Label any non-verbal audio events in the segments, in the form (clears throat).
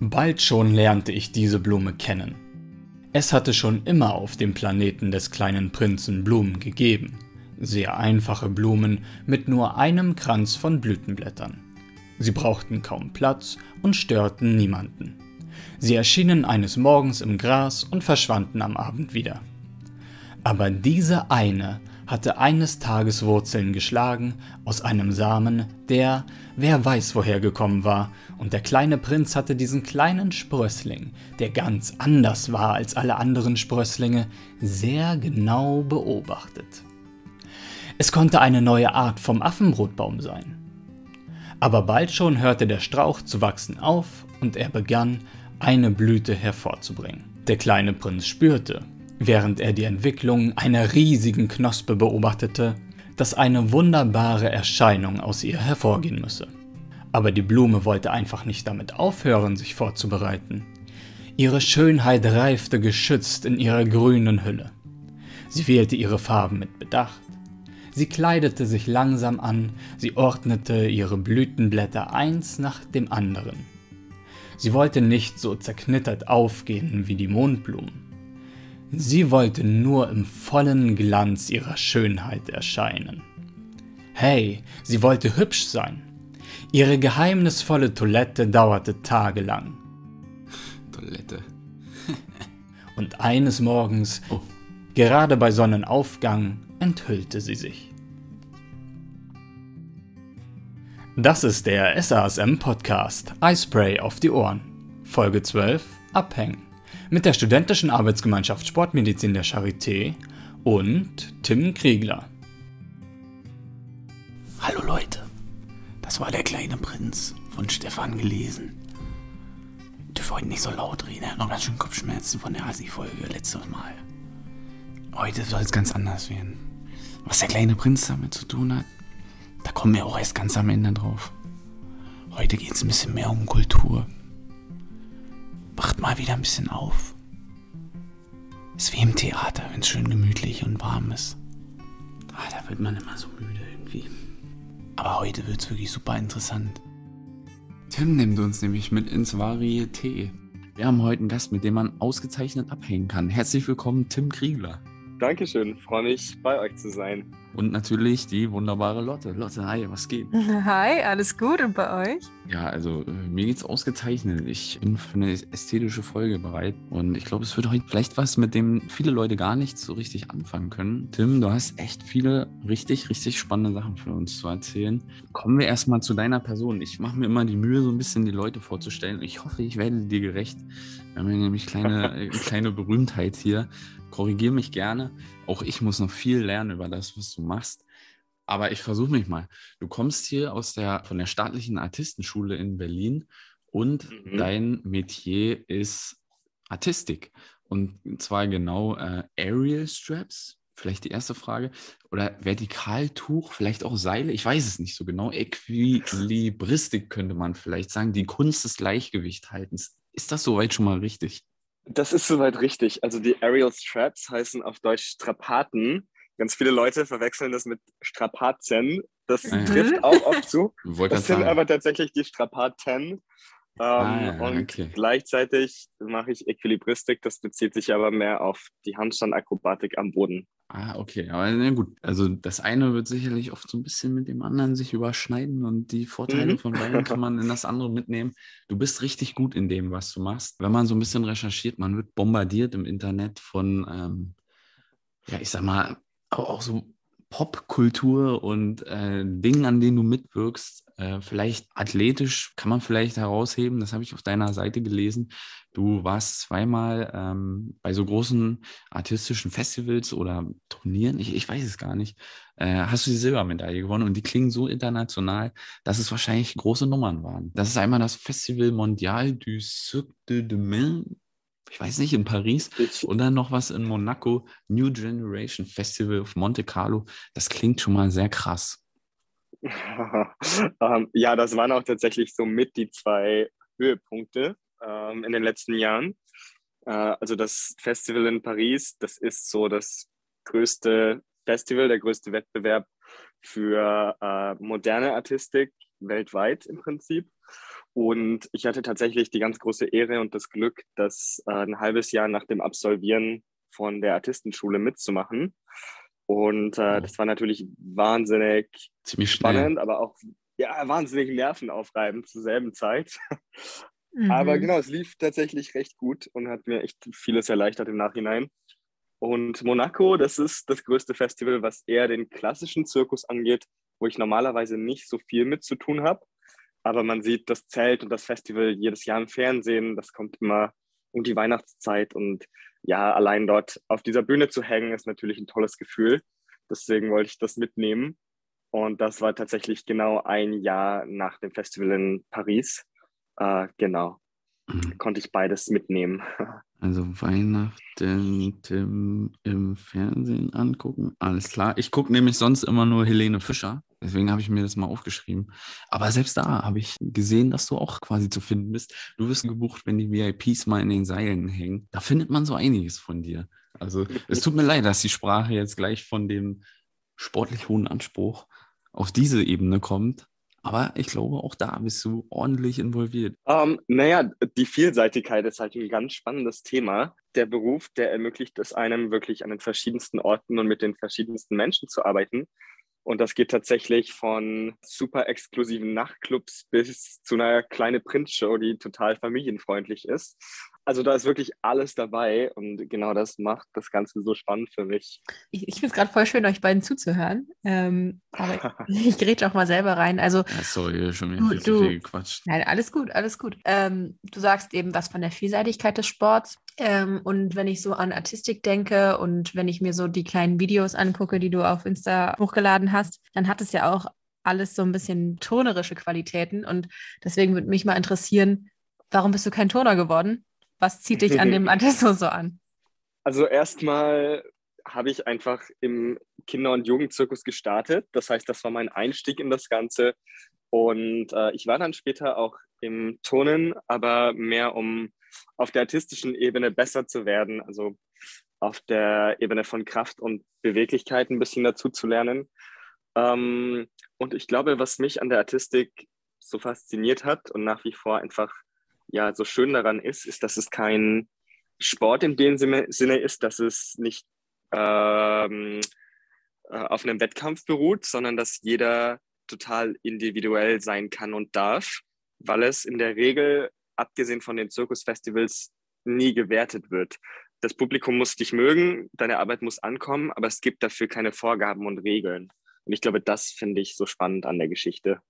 Bald schon lernte ich diese Blume kennen. Es hatte schon immer auf dem Planeten des kleinen Prinzen Blumen gegeben. Sehr einfache Blumen mit nur einem Kranz von Blütenblättern. Sie brauchten kaum Platz und störten niemanden. Sie erschienen eines Morgens im Gras und verschwanden am Abend wieder. Aber diese eine hatte eines Tages Wurzeln geschlagen aus einem Samen, der, wer weiß woher gekommen war, und der kleine Prinz hatte diesen kleinen Sprössling, der ganz anders war als alle anderen Sprösslinge, sehr genau beobachtet. Es konnte eine neue Art vom Affenbrotbaum sein. Aber bald schon hörte der Strauch zu wachsen auf und er begann, eine Blüte hervorzubringen. Der kleine Prinz spürte, während er die Entwicklung einer riesigen Knospe beobachtete, dass eine wunderbare Erscheinung aus ihr hervorgehen müsse. Aber die Blume wollte einfach nicht damit aufhören, sich vorzubereiten. Ihre Schönheit reifte geschützt in ihrer grünen Hülle. Sie wählte ihre Farben mit Bedacht. Sie kleidete sich langsam an, sie ordnete ihre Blütenblätter eins nach dem anderen. Sie wollte nicht so zerknittert aufgehen wie die Mondblumen. Sie wollte nur im vollen Glanz ihrer Schönheit erscheinen. Hey, sie wollte hübsch sein. Ihre geheimnisvolle Toilette dauerte tagelang. Toilette. (laughs) Und eines Morgens, oh. gerade bei Sonnenaufgang, enthüllte sie sich. Das ist der SASM Podcast Eispray auf die Ohren. Folge 12 Abhängen mit der Studentischen Arbeitsgemeinschaft Sportmedizin der Charité und Tim Kriegler. Hallo Leute, das war der kleine Prinz von Stefan gelesen. Ich dürfe heute nicht so laut reden, er hat noch ganz schön Kopfschmerzen von der Hasi-Folge letztes Mal. Heute soll es ganz anders werden. Was der kleine Prinz damit zu tun hat, da kommen wir auch erst ganz am Ende drauf. Heute geht es ein bisschen mehr um Kultur. Wacht mal wieder ein bisschen auf. Ist wie im Theater, wenn es schön gemütlich und warm ist. Ah, da wird man immer so müde irgendwie. Aber heute wird es wirklich super interessant. Tim nimmt uns nämlich mit ins Varieté. Wir haben heute einen Gast, mit dem man ausgezeichnet abhängen kann. Herzlich willkommen, Tim Kriegler. Dankeschön, freue mich, bei euch zu sein. Und natürlich die wunderbare Lotte. Lotte, hi, was geht? (laughs) Hi, alles gut und bei euch? Ja, also äh, mir geht's ausgezeichnet. Ich bin für eine ästhetische Folge bereit und ich glaube, es wird heute vielleicht was, mit dem viele Leute gar nicht so richtig anfangen können. Tim, du hast echt viele richtig, richtig spannende Sachen für uns zu erzählen. Kommen wir erstmal zu deiner Person. Ich mache mir immer die Mühe, so ein bisschen die Leute vorzustellen. Ich hoffe, ich werde dir gerecht. Wir haben nämlich kleine, eine (laughs) kleine Berühmtheit hier korrigiere mich gerne. Auch ich muss noch viel lernen über das, was du machst. Aber ich versuche mich mal. Du kommst hier aus der, von der staatlichen Artistenschule in Berlin und mhm. dein Metier ist Artistik. Und zwar genau äh, Aerial Straps, vielleicht die erste Frage. Oder Vertikaltuch, vielleicht auch Seile, ich weiß es nicht so genau. Equilibristik könnte man vielleicht sagen, die Kunst des Gleichgewichthaltens. Ist das soweit schon mal richtig? Das ist soweit richtig. Also die Aerial Straps heißen auf Deutsch Strapaten. Ganz viele Leute verwechseln das mit Strapazen. Das mhm. trifft auch oft zu. Das sind aber tatsächlich die Strapaten. Ähm, ah, und okay. gleichzeitig mache ich Equilibristik, das bezieht sich aber mehr auf die Handstandakrobatik am Boden. Ah, okay, aber na gut. Also das eine wird sicherlich oft so ein bisschen mit dem anderen sich überschneiden und die Vorteile mhm. von beiden kann man in das andere mitnehmen. Du bist richtig gut in dem, was du machst. Wenn man so ein bisschen recherchiert, man wird bombardiert im Internet von, ähm, ja, ich sag mal, auch, auch so Popkultur und äh, Dingen, an denen du mitwirkst, äh, vielleicht athletisch kann man vielleicht herausheben, das habe ich auf deiner Seite gelesen. Du warst zweimal ähm, bei so großen artistischen Festivals oder Turnieren, ich, ich weiß es gar nicht, äh, hast du die Silbermedaille gewonnen und die klingen so international, dass es wahrscheinlich große Nummern waren. Das ist einmal das Festival Mondial du Cirque de Demain ich weiß nicht, in Paris und dann noch was in Monaco, New Generation Festival of Monte Carlo. Das klingt schon mal sehr krass. (laughs) ähm, ja, das waren auch tatsächlich so mit die zwei Höhepunkte ähm, in den letzten Jahren. Äh, also das Festival in Paris, das ist so das größte Festival, der größte Wettbewerb für äh, moderne Artistik weltweit im Prinzip. Und ich hatte tatsächlich die ganz große Ehre und das Glück, das äh, ein halbes Jahr nach dem Absolvieren von der Artistenschule mitzumachen. Und äh, das war natürlich wahnsinnig Ziemlich spannend, aber auch ja, wahnsinnig nervenaufreibend zur selben Zeit. Mhm. Aber genau, es lief tatsächlich recht gut und hat mir echt vieles erleichtert im Nachhinein. Und Monaco, das ist das größte Festival, was eher den klassischen Zirkus angeht, wo ich normalerweise nicht so viel mit zu tun habe. Aber man sieht das Zelt und das Festival jedes Jahr im Fernsehen. Das kommt immer um die Weihnachtszeit. Und ja, allein dort auf dieser Bühne zu hängen, ist natürlich ein tolles Gefühl. Deswegen wollte ich das mitnehmen. Und das war tatsächlich genau ein Jahr nach dem Festival in Paris. Äh, genau. Mhm. Konnte ich beides mitnehmen. (laughs) Also Weihnachten Tim im Fernsehen angucken. Alles klar. Ich gucke nämlich sonst immer nur Helene Fischer. Deswegen habe ich mir das mal aufgeschrieben. Aber selbst da habe ich gesehen, dass du auch quasi zu finden bist. Du wirst gebucht, wenn die VIPs mal in den Seilen hängen. Da findet man so einiges von dir. Also es tut mir leid, dass die Sprache jetzt gleich von dem sportlich hohen Anspruch auf diese Ebene kommt. Aber ich glaube, auch da bist du ordentlich involviert. Ähm, naja, die Vielseitigkeit ist halt ein ganz spannendes Thema. Der Beruf, der ermöglicht es einem wirklich an den verschiedensten Orten und mit den verschiedensten Menschen zu arbeiten. Und das geht tatsächlich von super exklusiven Nachtclubs bis zu einer kleinen Printshow, die total familienfreundlich ist. Also da ist wirklich alles dabei und genau das macht das Ganze so spannend für mich. Ich, ich finde es gerade voll schön, euch beiden zuzuhören. Ähm, aber (laughs) ich gerät auch mal selber rein. Also, ja, sorry, schon wieder viel zu viel gequatscht. Nein, alles gut, alles gut. Ähm, du sagst eben was von der Vielseitigkeit des Sports. Ähm, und wenn ich so an Artistik denke und wenn ich mir so die kleinen Videos angucke, die du auf Insta hochgeladen hast, dann hat es ja auch alles so ein bisschen turnerische Qualitäten. Und deswegen würde mich mal interessieren, warum bist du kein Turner geworden? Was zieht dich an dem (laughs) Adesso so an? Also erstmal habe ich einfach im Kinder- und Jugendzirkus gestartet. Das heißt, das war mein Einstieg in das Ganze. Und äh, ich war dann später auch im Turnen, aber mehr um auf der artistischen Ebene besser zu werden, also auf der Ebene von Kraft und Beweglichkeit ein bisschen dazu zu lernen. Ähm, und ich glaube, was mich an der Artistik so fasziniert hat und nach wie vor einfach ja so schön daran ist, ist, dass es kein Sport in dem Sinne ist, dass es nicht ähm, äh, auf einem Wettkampf beruht, sondern dass jeder total individuell sein kann und darf, weil es in der Regel, abgesehen von den Zirkusfestivals, nie gewertet wird. Das Publikum muss dich mögen, deine Arbeit muss ankommen, aber es gibt dafür keine Vorgaben und Regeln. Und ich glaube, das finde ich so spannend an der Geschichte.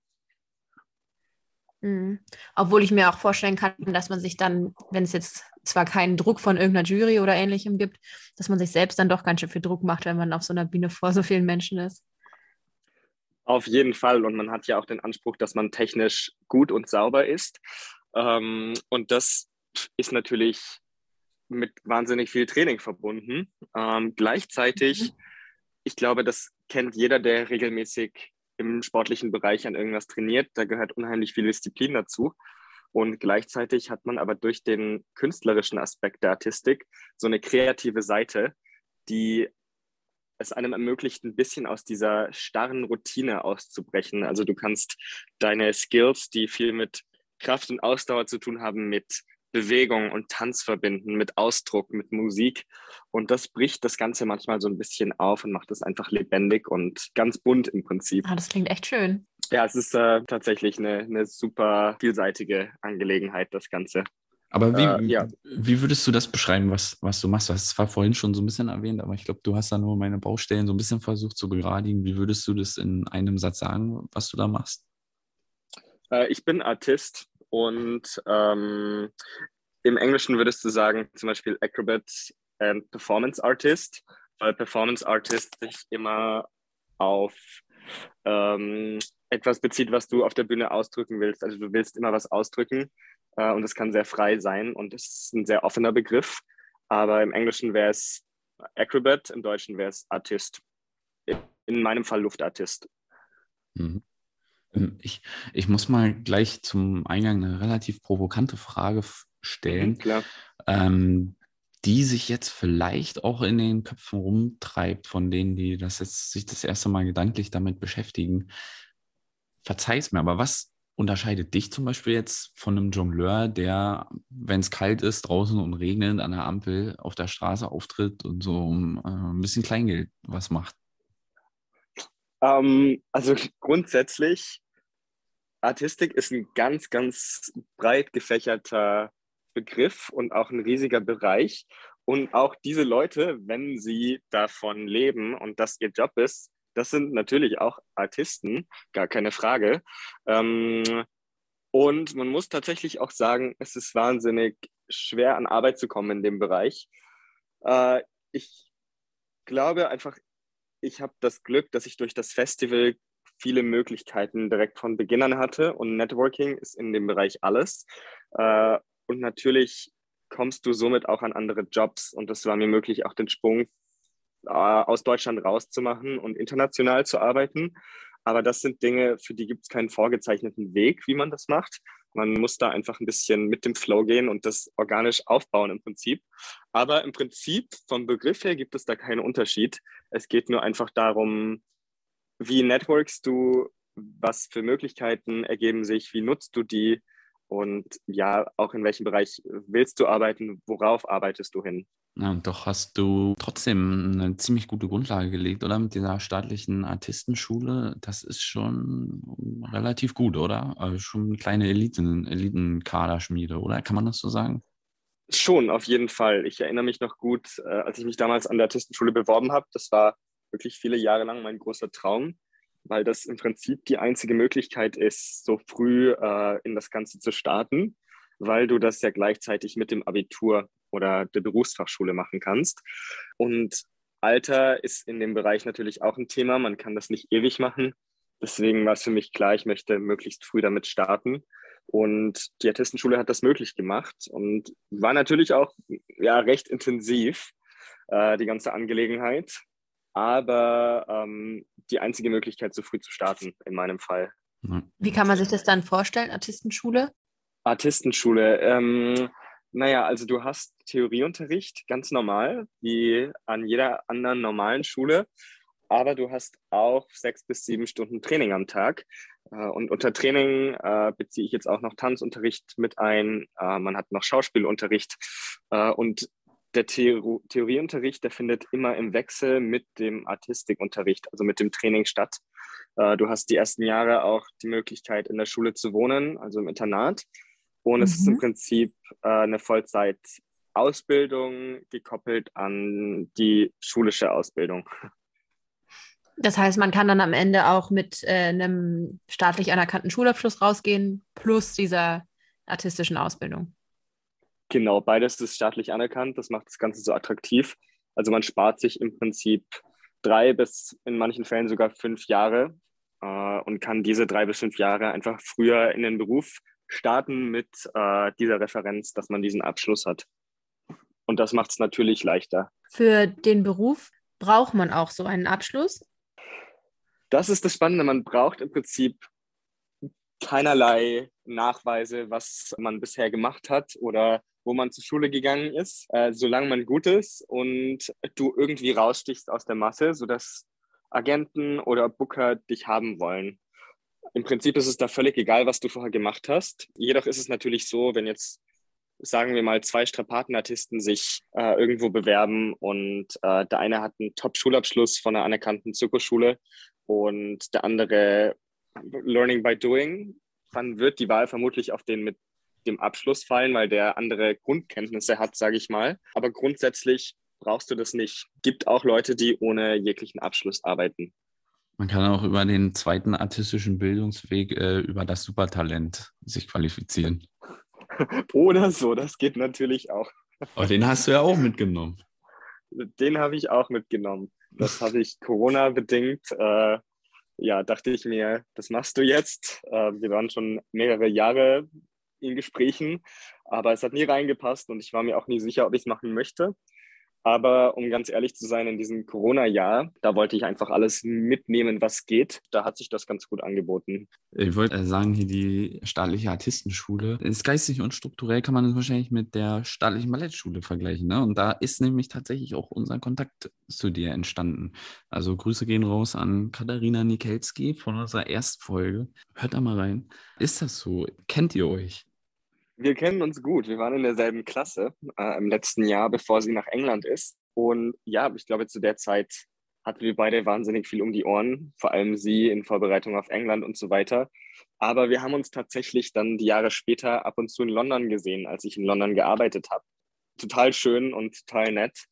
Mhm. Obwohl ich mir auch vorstellen kann, dass man sich dann, wenn es jetzt zwar keinen Druck von irgendeiner Jury oder ähnlichem gibt, dass man sich selbst dann doch ganz schön viel Druck macht, wenn man auf so einer Bühne vor so vielen Menschen ist. Auf jeden Fall. Und man hat ja auch den Anspruch, dass man technisch gut und sauber ist. Ähm, und das ist natürlich mit wahnsinnig viel Training verbunden. Ähm, gleichzeitig, mhm. ich glaube, das kennt jeder, der regelmäßig im sportlichen Bereich an irgendwas trainiert. Da gehört unheimlich viel Disziplin dazu. Und gleichzeitig hat man aber durch den künstlerischen Aspekt der Artistik so eine kreative Seite, die es einem ermöglicht, ein bisschen aus dieser starren Routine auszubrechen. Also du kannst deine Skills, die viel mit Kraft und Ausdauer zu tun haben, mit Bewegung und Tanz verbinden, mit Ausdruck, mit Musik. Und das bricht das Ganze manchmal so ein bisschen auf und macht es einfach lebendig und ganz bunt im Prinzip. Ah, das klingt echt schön. Ja, es ist äh, tatsächlich eine, eine super vielseitige Angelegenheit, das Ganze. Aber wie, äh, ja. wie würdest du das beschreiben, was, was du machst? Du hast es zwar vorhin schon so ein bisschen erwähnt, aber ich glaube, du hast da nur meine Baustellen so ein bisschen versucht zu begradigen. Wie würdest du das in einem Satz sagen, was du da machst? Äh, ich bin Artist und ähm, im Englischen würdest du sagen, zum Beispiel Acrobat and Performance Artist, weil Performance Artist sich immer auf ähm, etwas bezieht, was du auf der Bühne ausdrücken willst. Also du willst immer was ausdrücken äh, und es kann sehr frei sein und es ist ein sehr offener Begriff. Aber im Englischen wäre es Acrobat, im Deutschen wäre es Artist. In meinem Fall Luftartist. Mhm. Ähm, ich, ich muss mal gleich zum Eingang eine relativ provokante Frage stellen, mhm, ähm, die sich jetzt vielleicht auch in den Köpfen rumtreibt von denen, die das jetzt sich das erste Mal gedanklich damit beschäftigen. verzeih's mir, aber was unterscheidet dich zum Beispiel jetzt von einem Jongleur, der, wenn es kalt ist, draußen und regnet, an der Ampel auf der Straße auftritt und so um, äh, ein bisschen Kleingeld was macht? Ähm, also (laughs) grundsätzlich, Artistik ist ein ganz, ganz breit gefächerter Begriff und auch ein riesiger Bereich. Und auch diese Leute, wenn sie davon leben und das ihr Job ist, das sind natürlich auch Artisten, gar keine Frage. Ähm, und man muss tatsächlich auch sagen, es ist wahnsinnig schwer an Arbeit zu kommen in dem Bereich. Äh, ich glaube einfach, ich habe das Glück, dass ich durch das Festival viele Möglichkeiten direkt von Beginn an hatte und Networking ist in dem Bereich alles. Äh, und natürlich kommst du somit auch an andere Jobs und das war mir möglich, auch den Sprung äh, aus Deutschland rauszumachen und international zu arbeiten. Aber das sind Dinge, für die gibt es keinen vorgezeichneten Weg, wie man das macht. Man muss da einfach ein bisschen mit dem Flow gehen und das organisch aufbauen im Prinzip. Aber im Prinzip vom Begriff her gibt es da keinen Unterschied. Es geht nur einfach darum, wie networkst du, was für Möglichkeiten ergeben sich, wie nutzt du die und ja, auch in welchem Bereich willst du arbeiten, worauf arbeitest du hin? Ja, und doch hast du trotzdem eine ziemlich gute Grundlage gelegt, oder? Mit dieser staatlichen Artistenschule. Das ist schon relativ gut, oder? Also schon eine kleine Eliten, Elitenkaderschmiede, oder? Kann man das so sagen? Schon, auf jeden Fall. Ich erinnere mich noch gut, äh, als ich mich damals an der Artistenschule beworben habe. Das war wirklich viele Jahre lang mein großer Traum weil das im Prinzip die einzige Möglichkeit ist, so früh äh, in das Ganze zu starten, weil du das ja gleichzeitig mit dem Abitur oder der Berufsfachschule machen kannst. Und Alter ist in dem Bereich natürlich auch ein Thema. Man kann das nicht ewig machen. Deswegen war es für mich klar, ich möchte möglichst früh damit starten. Und die Artistenschule hat das möglich gemacht und war natürlich auch ja, recht intensiv, äh, die ganze Angelegenheit aber ähm, die einzige Möglichkeit, so früh zu starten, in meinem Fall. Wie kann man sich das dann vorstellen, Artistenschule? Artistenschule, ähm, naja, also du hast Theorieunterricht, ganz normal, wie an jeder anderen normalen Schule, aber du hast auch sechs bis sieben Stunden Training am Tag. Äh, und unter Training äh, beziehe ich jetzt auch noch Tanzunterricht mit ein. Äh, man hat noch Schauspielunterricht. Und der Theor Theorieunterricht, der findet immer im Wechsel mit dem Artistikunterricht, also mit dem Training statt. Du hast die ersten Jahre auch die Möglichkeit, in der Schule zu wohnen, also im Internat. Und mhm. es ist im mhm. Prinzip äh, eine Vollzeit-Ausbildung gekoppelt an die schulische Ausbildung. Das heißt, man kann dann am Ende auch mit äh, einem staatlich anerkannten Schulabschluss rausgehen, plus dieser artistischen Ausbildung. Genau, beides ist staatlich anerkannt. Das macht das Ganze so attraktiv. Also man spart sich im Prinzip drei bis in manchen Fällen sogar fünf Jahre äh, und kann diese drei bis fünf Jahre einfach früher in den Beruf starten mit äh, dieser Referenz, dass man diesen Abschluss hat. Und das macht es natürlich leichter. Für den Beruf braucht man auch so einen Abschluss? Das ist das Spannende. Man braucht im Prinzip keinerlei Nachweise, was man bisher gemacht hat oder wo man zur Schule gegangen ist, äh, solange man gut ist und du irgendwie rausstichst aus der Masse, sodass Agenten oder Booker dich haben wollen. Im Prinzip ist es da völlig egal, was du vorher gemacht hast. Jedoch ist es natürlich so, wenn jetzt, sagen wir mal, zwei Strapatenartisten sich äh, irgendwo bewerben und äh, der eine hat einen Top-Schulabschluss von einer anerkannten Zirkusschule und der andere Learning by Doing, dann wird die Wahl vermutlich auf den mit dem Abschluss fallen, weil der andere Grundkenntnisse hat, sage ich mal. Aber grundsätzlich brauchst du das nicht. Gibt auch Leute, die ohne jeglichen Abschluss arbeiten. Man kann auch über den zweiten artistischen Bildungsweg äh, über das Supertalent sich qualifizieren. (laughs) Oder so, das geht natürlich auch. Aber den hast du ja auch mitgenommen. Den habe ich auch mitgenommen. Das habe ich Corona-bedingt. Äh, ja, dachte ich mir, das machst du jetzt. Äh, wir waren schon mehrere Jahre in Gesprächen, aber es hat nie reingepasst und ich war mir auch nie sicher, ob ich es machen möchte. Aber um ganz ehrlich zu sein, in diesem Corona-Jahr, da wollte ich einfach alles mitnehmen, was geht. Da hat sich das ganz gut angeboten. Ich wollte sagen, hier die staatliche Artistenschule ist geistig und strukturell kann man es wahrscheinlich mit der staatlichen Ballettschule vergleichen. Ne? Und da ist nämlich tatsächlich auch unser Kontakt zu dir entstanden. Also Grüße gehen raus an Katharina Nikelski von unserer Erstfolge. Hört da mal rein. Ist das so? Kennt ihr euch? Wir kennen uns gut. Wir waren in derselben Klasse äh, im letzten Jahr, bevor sie nach England ist. Und ja, ich glaube, zu der Zeit hatten wir beide wahnsinnig viel um die Ohren, vor allem sie in Vorbereitung auf England und so weiter. Aber wir haben uns tatsächlich dann die Jahre später ab und zu in London gesehen, als ich in London gearbeitet habe. Total schön und total nett.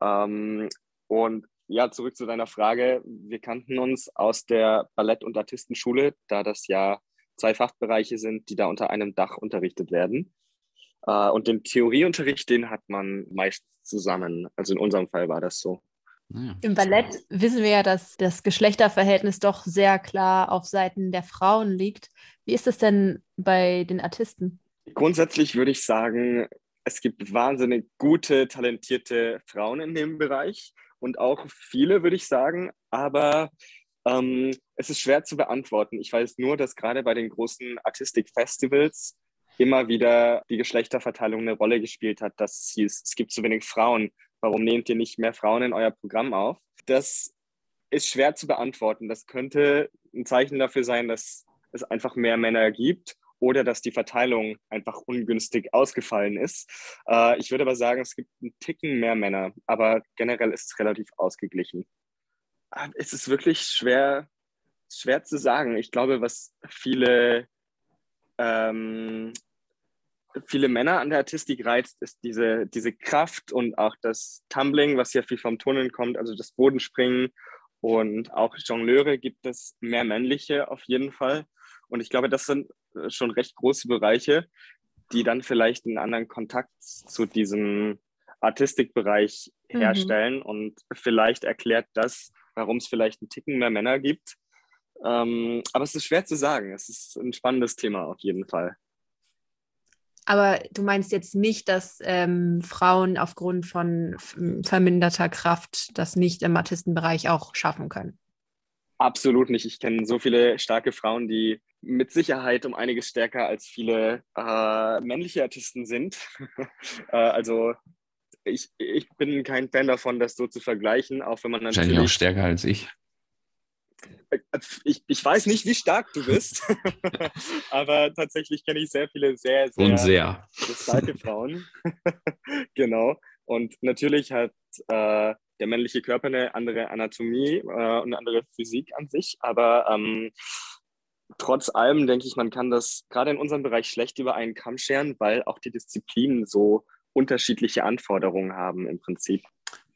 Ähm, und ja, zurück zu deiner Frage. Wir kannten uns aus der Ballett- und Artistenschule, da das ja zwei Fachbereiche sind, die da unter einem Dach unterrichtet werden. Äh, und den Theorieunterricht, den hat man meist zusammen. Also in unserem Fall war das so. Naja. Im Ballett wissen wir ja, dass das Geschlechterverhältnis doch sehr klar auf Seiten der Frauen liegt. Wie ist es denn bei den Artisten? Grundsätzlich würde ich sagen, es gibt wahnsinnig gute, talentierte Frauen in dem Bereich und auch viele, würde ich sagen. Aber ähm, es ist schwer zu beantworten. Ich weiß nur, dass gerade bei den großen Artistik-Festivals immer wieder die Geschlechterverteilung eine Rolle gespielt hat, dass es hieß, es gibt zu wenig Frauen. Warum nehmt ihr nicht mehr Frauen in euer Programm auf? Das ist schwer zu beantworten. Das könnte ein Zeichen dafür sein, dass es einfach mehr Männer gibt oder dass die Verteilung einfach ungünstig ausgefallen ist. Äh, ich würde aber sagen, es gibt einen Ticken mehr Männer, aber generell ist es relativ ausgeglichen. Ah, es ist wirklich schwer, schwer zu sagen. Ich glaube, was viele, ähm, viele Männer an der Artistik reizt, ist diese, diese Kraft und auch das Tumbling, was ja viel vom Turnen kommt, also das Bodenspringen. Und auch Jongleure gibt es mehr männliche auf jeden Fall. Und ich glaube, das sind schon recht große Bereiche, die dann vielleicht einen anderen Kontakt zu diesem Artistikbereich mhm. herstellen. Mhm. Und vielleicht erklärt das, warum es vielleicht einen Ticken mehr Männer gibt. Ähm, aber es ist schwer zu sagen. Es ist ein spannendes Thema auf jeden Fall. Aber du meinst jetzt nicht, dass ähm, Frauen aufgrund von verminderter Kraft das nicht im Artistenbereich auch schaffen können? Absolut nicht. Ich kenne so viele starke Frauen, die mit Sicherheit um einiges stärker als viele äh, männliche Artisten sind. (laughs) äh, also ich, ich bin kein Fan davon, das so zu vergleichen, auch wenn man natürlich... Wahrscheinlich auch stärker als ich. Ich, ich weiß nicht, wie stark du bist, (laughs) aber tatsächlich kenne ich sehr viele sehr, sehr, Und sehr. starke Frauen. (laughs) genau. Und natürlich hat äh, der männliche Körper eine andere Anatomie äh, und eine andere Physik an sich, aber ähm, trotz allem denke ich, man kann das gerade in unserem Bereich schlecht über einen Kamm scheren, weil auch die Disziplinen so unterschiedliche Anforderungen haben im Prinzip.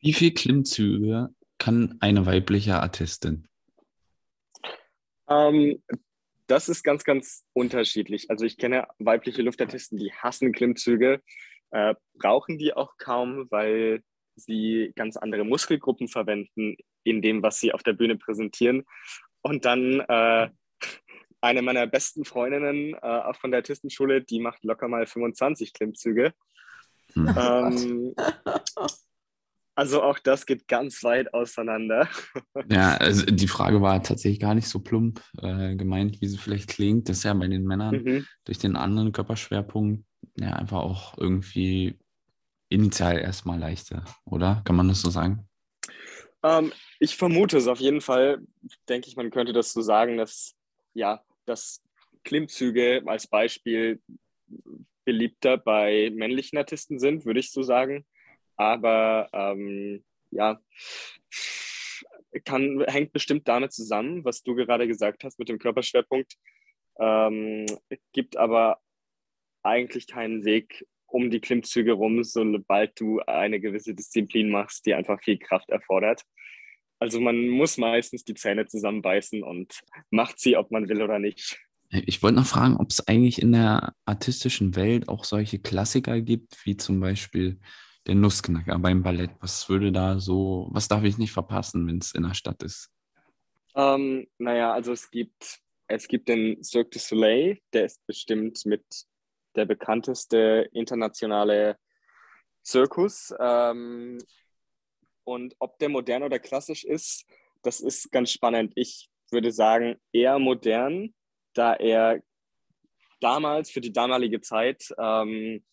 Wie viele Klimmzüge kann eine weibliche Artistin? Ähm, das ist ganz, ganz unterschiedlich. Also ich kenne weibliche Luftartisten, die hassen Klimmzüge, äh, brauchen die auch kaum, weil sie ganz andere Muskelgruppen verwenden in dem, was sie auf der Bühne präsentieren. Und dann äh, eine meiner besten Freundinnen äh, auch von der Artistenschule, die macht locker mal 25 Klimmzüge. Hm. Ähm, (laughs) also auch das geht ganz weit auseinander. (laughs) Ja, also die Frage war tatsächlich gar nicht so plump äh, gemeint, wie sie vielleicht klingt. Das ist ja bei den Männern mhm. durch den anderen Körperschwerpunkt ja einfach auch irgendwie initial erstmal leichter, oder? Kann man das so sagen? Ähm, ich vermute es auf jeden Fall. Denke ich, man könnte das so sagen, dass ja, dass Klimmzüge als Beispiel beliebter bei männlichen Artisten sind, würde ich so sagen. Aber ähm, ja, kann, hängt bestimmt damit zusammen, was du gerade gesagt hast mit dem Körperschwerpunkt. Ähm, gibt aber eigentlich keinen Weg um die Klimmzüge rum, sobald du eine gewisse Disziplin machst, die einfach viel Kraft erfordert. Also man muss meistens die Zähne zusammenbeißen und macht sie, ob man will oder nicht. Ich wollte noch fragen, ob es eigentlich in der artistischen Welt auch solche Klassiker gibt, wie zum Beispiel der Nussknacker beim Ballett. Was würde da so, was darf ich nicht verpassen, wenn es in der Stadt ist? Ähm, naja, also es gibt, es gibt den Cirque du Soleil, der ist bestimmt mit der bekannteste internationale Zirkus. Ähm, Und ob der modern oder klassisch ist, das ist ganz spannend. Ich würde sagen, eher modern, da er damals für die damalige Zeit ähm,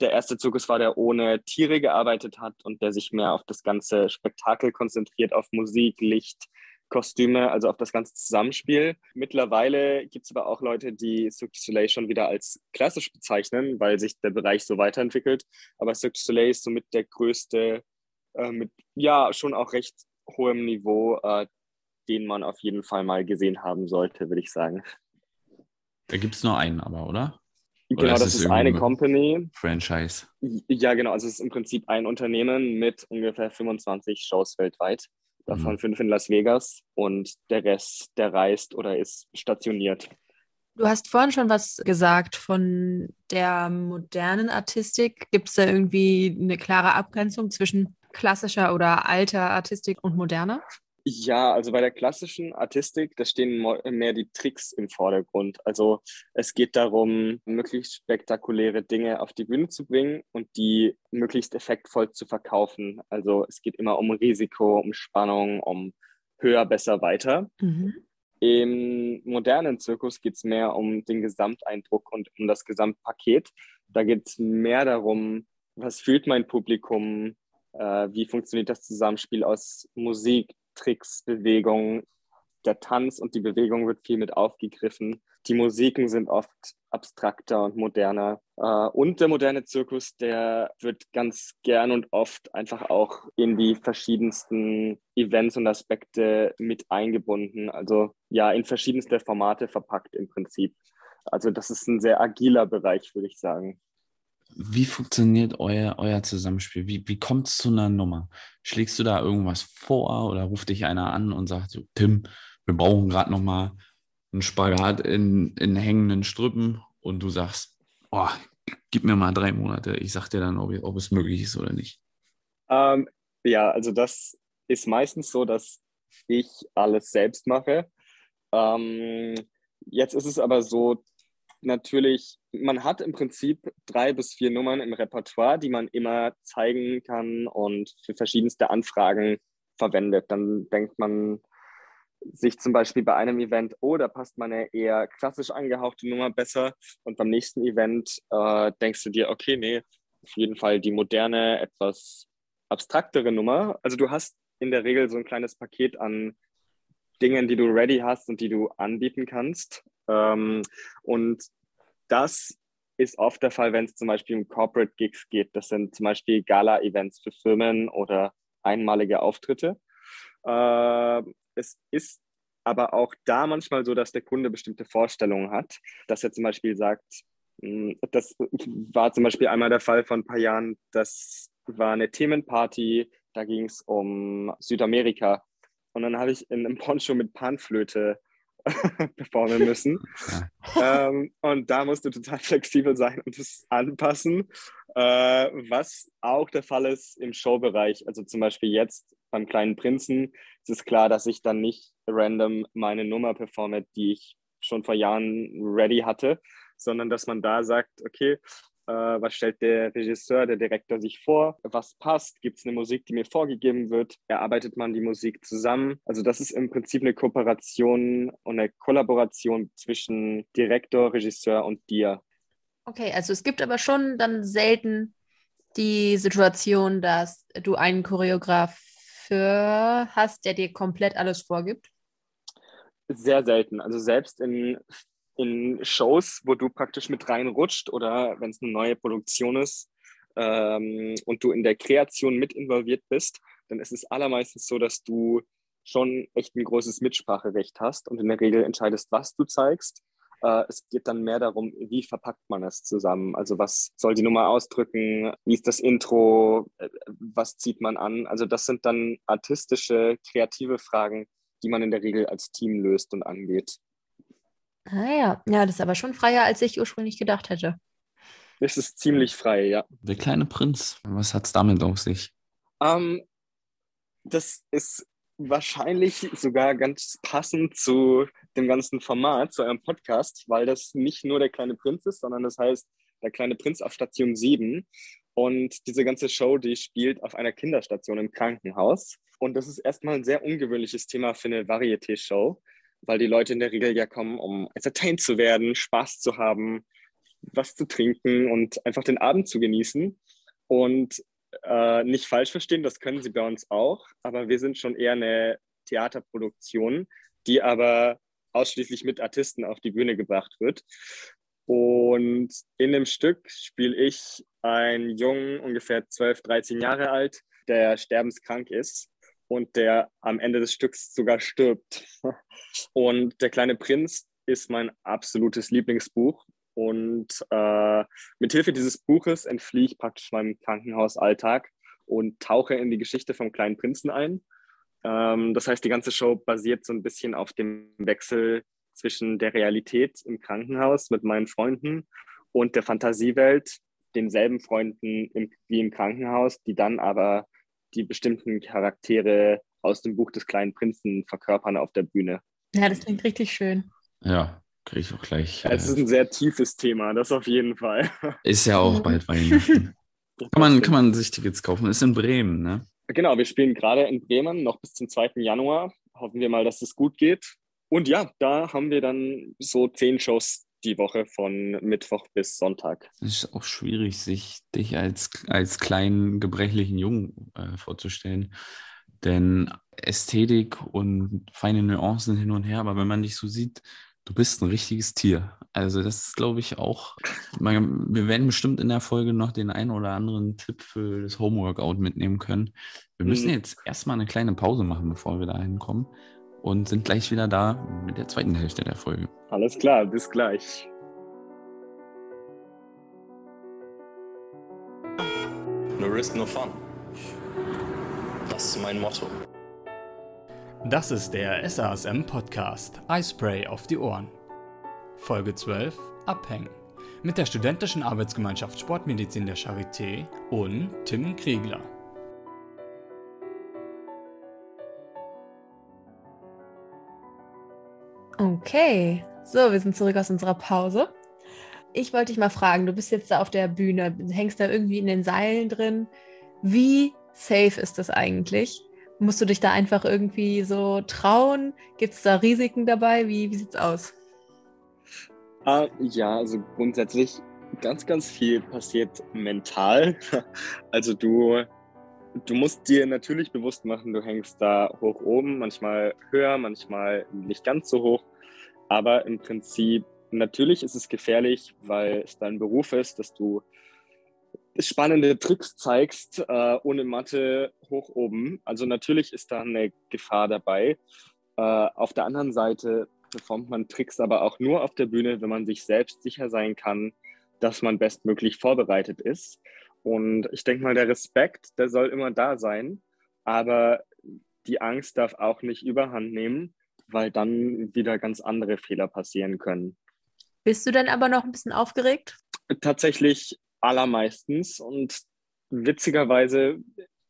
der erste Zirkus war, der ohne Tiere gearbeitet hat und der sich mehr auf das ganze Spektakel konzentriert, auf Musik, Licht, Kostüme, also auf das ganze Zusammenspiel. Mittlerweile gibt es aber auch Leute, die Cirque du Soleil schon wieder als klassisch bezeichnen, weil sich der Bereich so weiterentwickelt. Aber Cirque du Soleil ist somit der größte, äh, mit ja schon auch recht hohem Niveau, äh, den man auf jeden Fall mal gesehen haben sollte, würde ich sagen. Da gibt es nur einen, aber, oder? Genau, das ist, ist eine Company. Franchise. Ja, genau. Also es ist im Prinzip ein Unternehmen mit ungefähr 25 Shows weltweit. Davon mhm. fünf in Las Vegas und der Rest, der reist oder ist stationiert. Du hast vorhin schon was gesagt von der modernen Artistik. Gibt es da irgendwie eine klare Abgrenzung zwischen klassischer oder alter Artistik und moderner? Ja, also bei der klassischen Artistik, da stehen mehr die Tricks im Vordergrund. Also es geht darum, möglichst spektakuläre Dinge auf die Bühne zu bringen und die möglichst effektvoll zu verkaufen. Also es geht immer um Risiko, um Spannung, um höher, besser, weiter. Mhm. Im modernen Zirkus geht es mehr um den Gesamteindruck und um das Gesamtpaket. Da geht es mehr darum, was fühlt mein Publikum, äh, wie funktioniert das Zusammenspiel aus Musik, Tricks, Bewegungen. Der Tanz und die Bewegung wird viel mit aufgegriffen. Die Musiken sind oft abstrakter und moderner. Äh, und der moderne Zirkus, der wird ganz gern und oft einfach auch in die verschiedensten Events und Aspekte mit eingebunden. Also ja, in verschiedenste Formate verpackt im Prinzip. Also das ist ein sehr agiler Bereich, würde ich sagen. Wie funktioniert euer, euer Zusammenspiel? Wie, wie kommt es zu einer Nummer? Schlägst du da irgendwas vor oder ruft dich einer an und sagt, so, Tim, wir brauchen gerade noch mal einen Spagat in, in hängenden Strüppen und du sagst, oh, gib mir mal drei Monate, ich sag dir dann, ob, ob es möglich ist oder nicht. Ähm, ja, also das ist meistens so, dass ich alles selbst mache. Ähm, jetzt ist es aber so, natürlich, man hat im Prinzip drei bis vier Nummern im Repertoire, die man immer zeigen kann und für verschiedenste Anfragen verwendet. Dann denkt man sich zum Beispiel bei einem Event, oh, da passt meine eher klassisch angehauchte Nummer besser. Und beim nächsten Event äh, denkst du dir, okay, nee, auf jeden Fall die moderne, etwas abstraktere Nummer. Also du hast in der Regel so ein kleines Paket an Dingen, die du ready hast und die du anbieten kannst. Ähm, und das ist oft der Fall, wenn es zum Beispiel um Corporate Gigs geht. Das sind zum Beispiel Gala-Events für Firmen oder einmalige Auftritte. Äh, es ist aber auch da manchmal so, dass der Kunde bestimmte Vorstellungen hat, dass er zum Beispiel sagt, hm, das war zum Beispiel einmal der Fall vor ein paar Jahren, das war eine Themenparty, da ging es um Südamerika. Und dann habe ich in einem (laughs) Poncho mit Panflöte (laughs) performen müssen. (laughs) ähm, und da musst du total flexibel sein und das anpassen, äh, was auch der Fall ist im Showbereich. Also zum Beispiel jetzt beim kleinen Prinzen ist es klar, dass ich dann nicht random meine Nummer performe, die ich schon vor Jahren ready hatte, sondern dass man da sagt, okay, äh, was stellt der Regisseur, der Direktor sich vor, was passt, gibt es eine Musik, die mir vorgegeben wird, erarbeitet man die Musik zusammen. Also das ist im Prinzip eine Kooperation und eine Kollaboration zwischen Direktor, Regisseur und dir. Okay, also es gibt aber schon dann selten die Situation, dass du einen Choreograf hast, der dir komplett alles vorgibt? Sehr selten. Also selbst in in Shows, wo du praktisch mit reinrutscht oder wenn es eine neue Produktion ist ähm, und du in der Kreation mit involviert bist, dann ist es allermeistens so, dass du schon echt ein großes Mitspracherecht hast und in der Regel entscheidest, was du zeigst. Äh, es geht dann mehr darum, wie verpackt man es zusammen. Also was soll die Nummer ausdrücken? Wie ist das Intro? Äh, was zieht man an? Also das sind dann artistische, kreative Fragen, die man in der Regel als Team löst und angeht. Ah ja, ja, das ist aber schon freier, als ich ursprünglich gedacht hätte. Es ist ziemlich frei, ja. Der kleine Prinz, was hat es damit auf sich? Um, ähm, das ist wahrscheinlich sogar ganz passend zu dem ganzen Format, zu eurem Podcast, weil das nicht nur der kleine Prinz ist, sondern das heißt der kleine Prinz auf Station 7. Und diese ganze Show, die spielt auf einer Kinderstation im Krankenhaus. Und das ist erstmal ein sehr ungewöhnliches Thema für eine Varieté-Show, weil die Leute in der Regel ja kommen, um entertained zu werden, Spaß zu haben, was zu trinken und einfach den Abend zu genießen. Und äh, nicht falsch verstehen, das können sie bei uns auch, aber wir sind schon eher eine Theaterproduktion, die aber ausschließlich mit Artisten auf die Bühne gebracht wird. Und in dem Stück spiele ich einen Jungen, ungefähr 12, 13 Jahre alt, der sterbenskrank ist und der am Ende des Stücks sogar stirbt. (laughs) Und der kleine Prinz ist mein absolutes Lieblingsbuch. Und äh, mit Hilfe dieses Buches entfliehe ich praktisch meinem Krankenhausalltag und tauche in die Geschichte vom kleinen Prinzen ein. Ähm, das heißt, die ganze Show basiert so ein bisschen auf dem Wechsel zwischen der Realität im Krankenhaus mit meinen Freunden und der Fantasiewelt, denselben Freunden im, wie im Krankenhaus, die dann aber die bestimmten Charaktere aus dem Buch des kleinen Prinzen verkörpern auf der Bühne. Ja, das klingt richtig schön. Ja, kriege ich auch gleich. es ist ein sehr tiefes Thema, das auf jeden Fall. (laughs) Ist ja auch bald Weihnachten. (laughs) kann, man, kann man sich Tickets kaufen? Ist in Bremen, ne? Genau, wir spielen gerade in Bremen noch bis zum 2. Januar. Hoffen wir mal, dass es gut geht. Und ja, da haben wir dann so zehn Shows die Woche von Mittwoch bis Sonntag. Es ist auch schwierig, sich dich als, als kleinen, gebrechlichen Jungen äh, vorzustellen. Denn Ästhetik und feine Nuancen hin und her, aber wenn man dich so sieht, du bist ein richtiges Tier. Also das ist, glaube ich, auch, wir werden bestimmt in der Folge noch den einen oder anderen Tipp für das Homeworkout mitnehmen können. Wir müssen mhm. jetzt erstmal eine kleine Pause machen, bevor wir da hinkommen und sind gleich wieder da mit der zweiten Hälfte der Folge. Alles klar, bis gleich. No risk, no fun. Das ist mein Motto. Das ist der SASM Podcast Eispray auf die Ohren. Folge 12 Abhängen mit der Studentischen Arbeitsgemeinschaft Sportmedizin der Charité und Tim Kriegler. Okay, so, wir sind zurück aus unserer Pause. Ich wollte dich mal fragen, du bist jetzt da auf der Bühne, hängst da irgendwie in den Seilen drin. Wie safe ist das eigentlich? Musst du dich da einfach irgendwie so trauen? Gibt es da Risiken dabei? Wie, wie es aus? Uh, ja, also grundsätzlich ganz, ganz viel passiert mental. (laughs) Also du, du musst dir natürlich bewusst machen, du hängst da hoch oben, manchmal höher, manchmal nicht ganz so hoch. Aber im Prinzip, natürlich ist es gefährlich, weil es dein Beruf ist, dass du spannende Tricks zeigst, äh, ohne Mathe hoch oben. Also natürlich ist da eine Gefahr dabei. Äh, auf der anderen Seite performt man Tricks aber auch nur auf der Bühne, wenn man sich selbst sicher sein kann, dass man bestmöglich vorbereitet ist. Und ich denke mal, der Respekt, der soll immer da sein, aber die Angst darf auch nicht überhand nehmen weil dann wieder ganz andere Fehler passieren können. Bist du denn aber noch ein bisschen aufgeregt? Tatsächlich allermeistens und witzigerweise,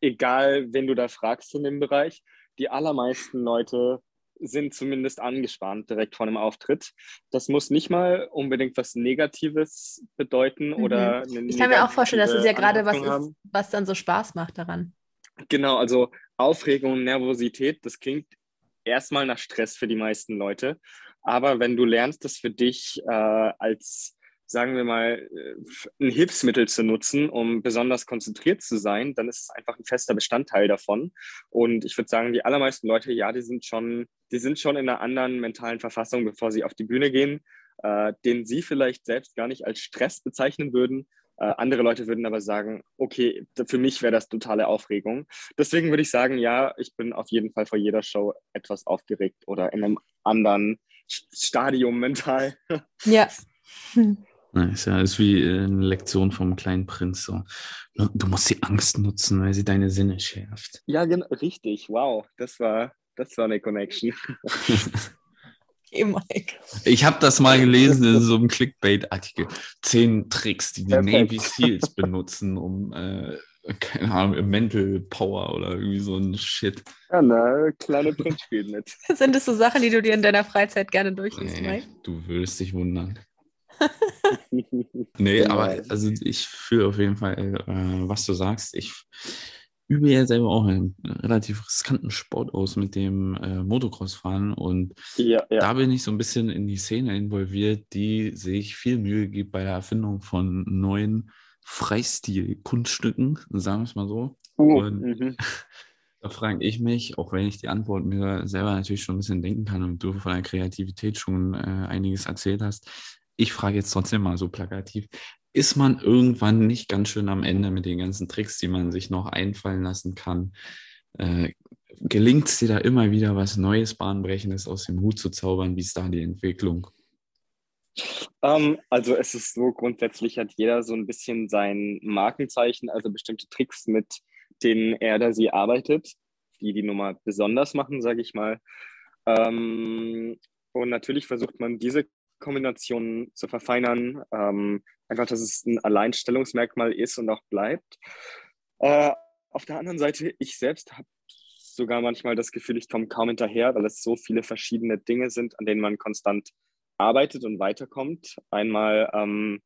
egal wen du da fragst in dem Bereich, die allermeisten Leute sind zumindest angespannt direkt vor einem Auftritt. Das muss nicht mal unbedingt was Negatives bedeuten mhm. oder Ich kann mir auch vorstellen, dass es ja gerade was ist, was dann so Spaß macht daran. Genau, also Aufregung, Nervosität, das klingt erstmal nach Stress für die meisten Leute. Aber wenn du lernst, das für dich äh, als, sagen wir mal, äh, ein Hilfsmittel zu nutzen, um besonders konzentriert zu sein, dann ist es einfach ein fester Bestandteil davon. Und ich würde sagen, die allermeisten Leute, ja, die sind schon, die sind schon in einer anderen mentalen Verfassung, bevor sie auf die Bühne gehen, äh, den sie vielleicht selbst gar nicht als Stress bezeichnen würden, äh, andere Leute würden aber sagen, okay, für mich wäre das totale Aufregung. Deswegen würde ich sagen, ja, ich bin auf jeden Fall vor jeder Show etwas aufgeregt oder in einem anderen Stadium mental. Ja. (laughs) (laughs) ist ja ist wie äh, eine Lektion vom kleinen Prinz. So. Du musst die Angst nutzen, weil sie deine Sinne schärft. Ja, genau, richtig. Wow, das war, das war eine Connection. (laughs) Okay, Mike. Ich habe das mal gelesen in so einem Clickbait-Artikel. Zehn Tricks, die die Perfekt. Navy Seals benutzen, um, äh, keine Ahnung, Mental Power oder irgendwie so ein Shit. Ja, na, kleine Printspiel mit. (laughs) Sind das so Sachen, die du dir in deiner Freizeit gerne durchliest, nee, Mike? Du würdest dich wundern. (laughs) nee, genau. aber also ich fühle auf jeden Fall, äh, was du sagst. Ich übe ja selber auch einen relativ riskanten Sport aus mit dem äh, Motocross-Fahren und ja, ja. da bin ich so ein bisschen in die Szene involviert, die sich viel Mühe gibt bei der Erfindung von neuen Freistil-Kunststücken, sagen wir es mal so. Uh, und mhm. (laughs) da frage ich mich, auch wenn ich die Antwort mir selber natürlich schon ein bisschen denken kann und du von der Kreativität schon äh, einiges erzählt hast, ich frage jetzt trotzdem mal so plakativ, ist man irgendwann nicht ganz schön am Ende mit den ganzen Tricks, die man sich noch einfallen lassen kann? Äh, Gelingt es dir da immer wieder was Neues, Bahnbrechendes aus dem Hut zu zaubern? Wie ist da die Entwicklung? Um, ähm, also es ist so, grundsätzlich hat jeder so ein bisschen sein Markenzeichen, also bestimmte Tricks, mit denen er oder sie arbeitet, die die Nummer besonders machen, sage ich mal. Um, ähm, und natürlich versucht man diese Kombinationen zu verfeinern. Ähm, einfach, dass es ein Alleinstellungsmerkmal ist und auch bleibt. Äh, auf der anderen Seite, ich selbst habe sogar manchmal das Gefühl, ich komme kaum hinterher, weil es so viele verschiedene Dinge sind, an denen man konstant arbeitet und weiterkommt. Einmal, ähm,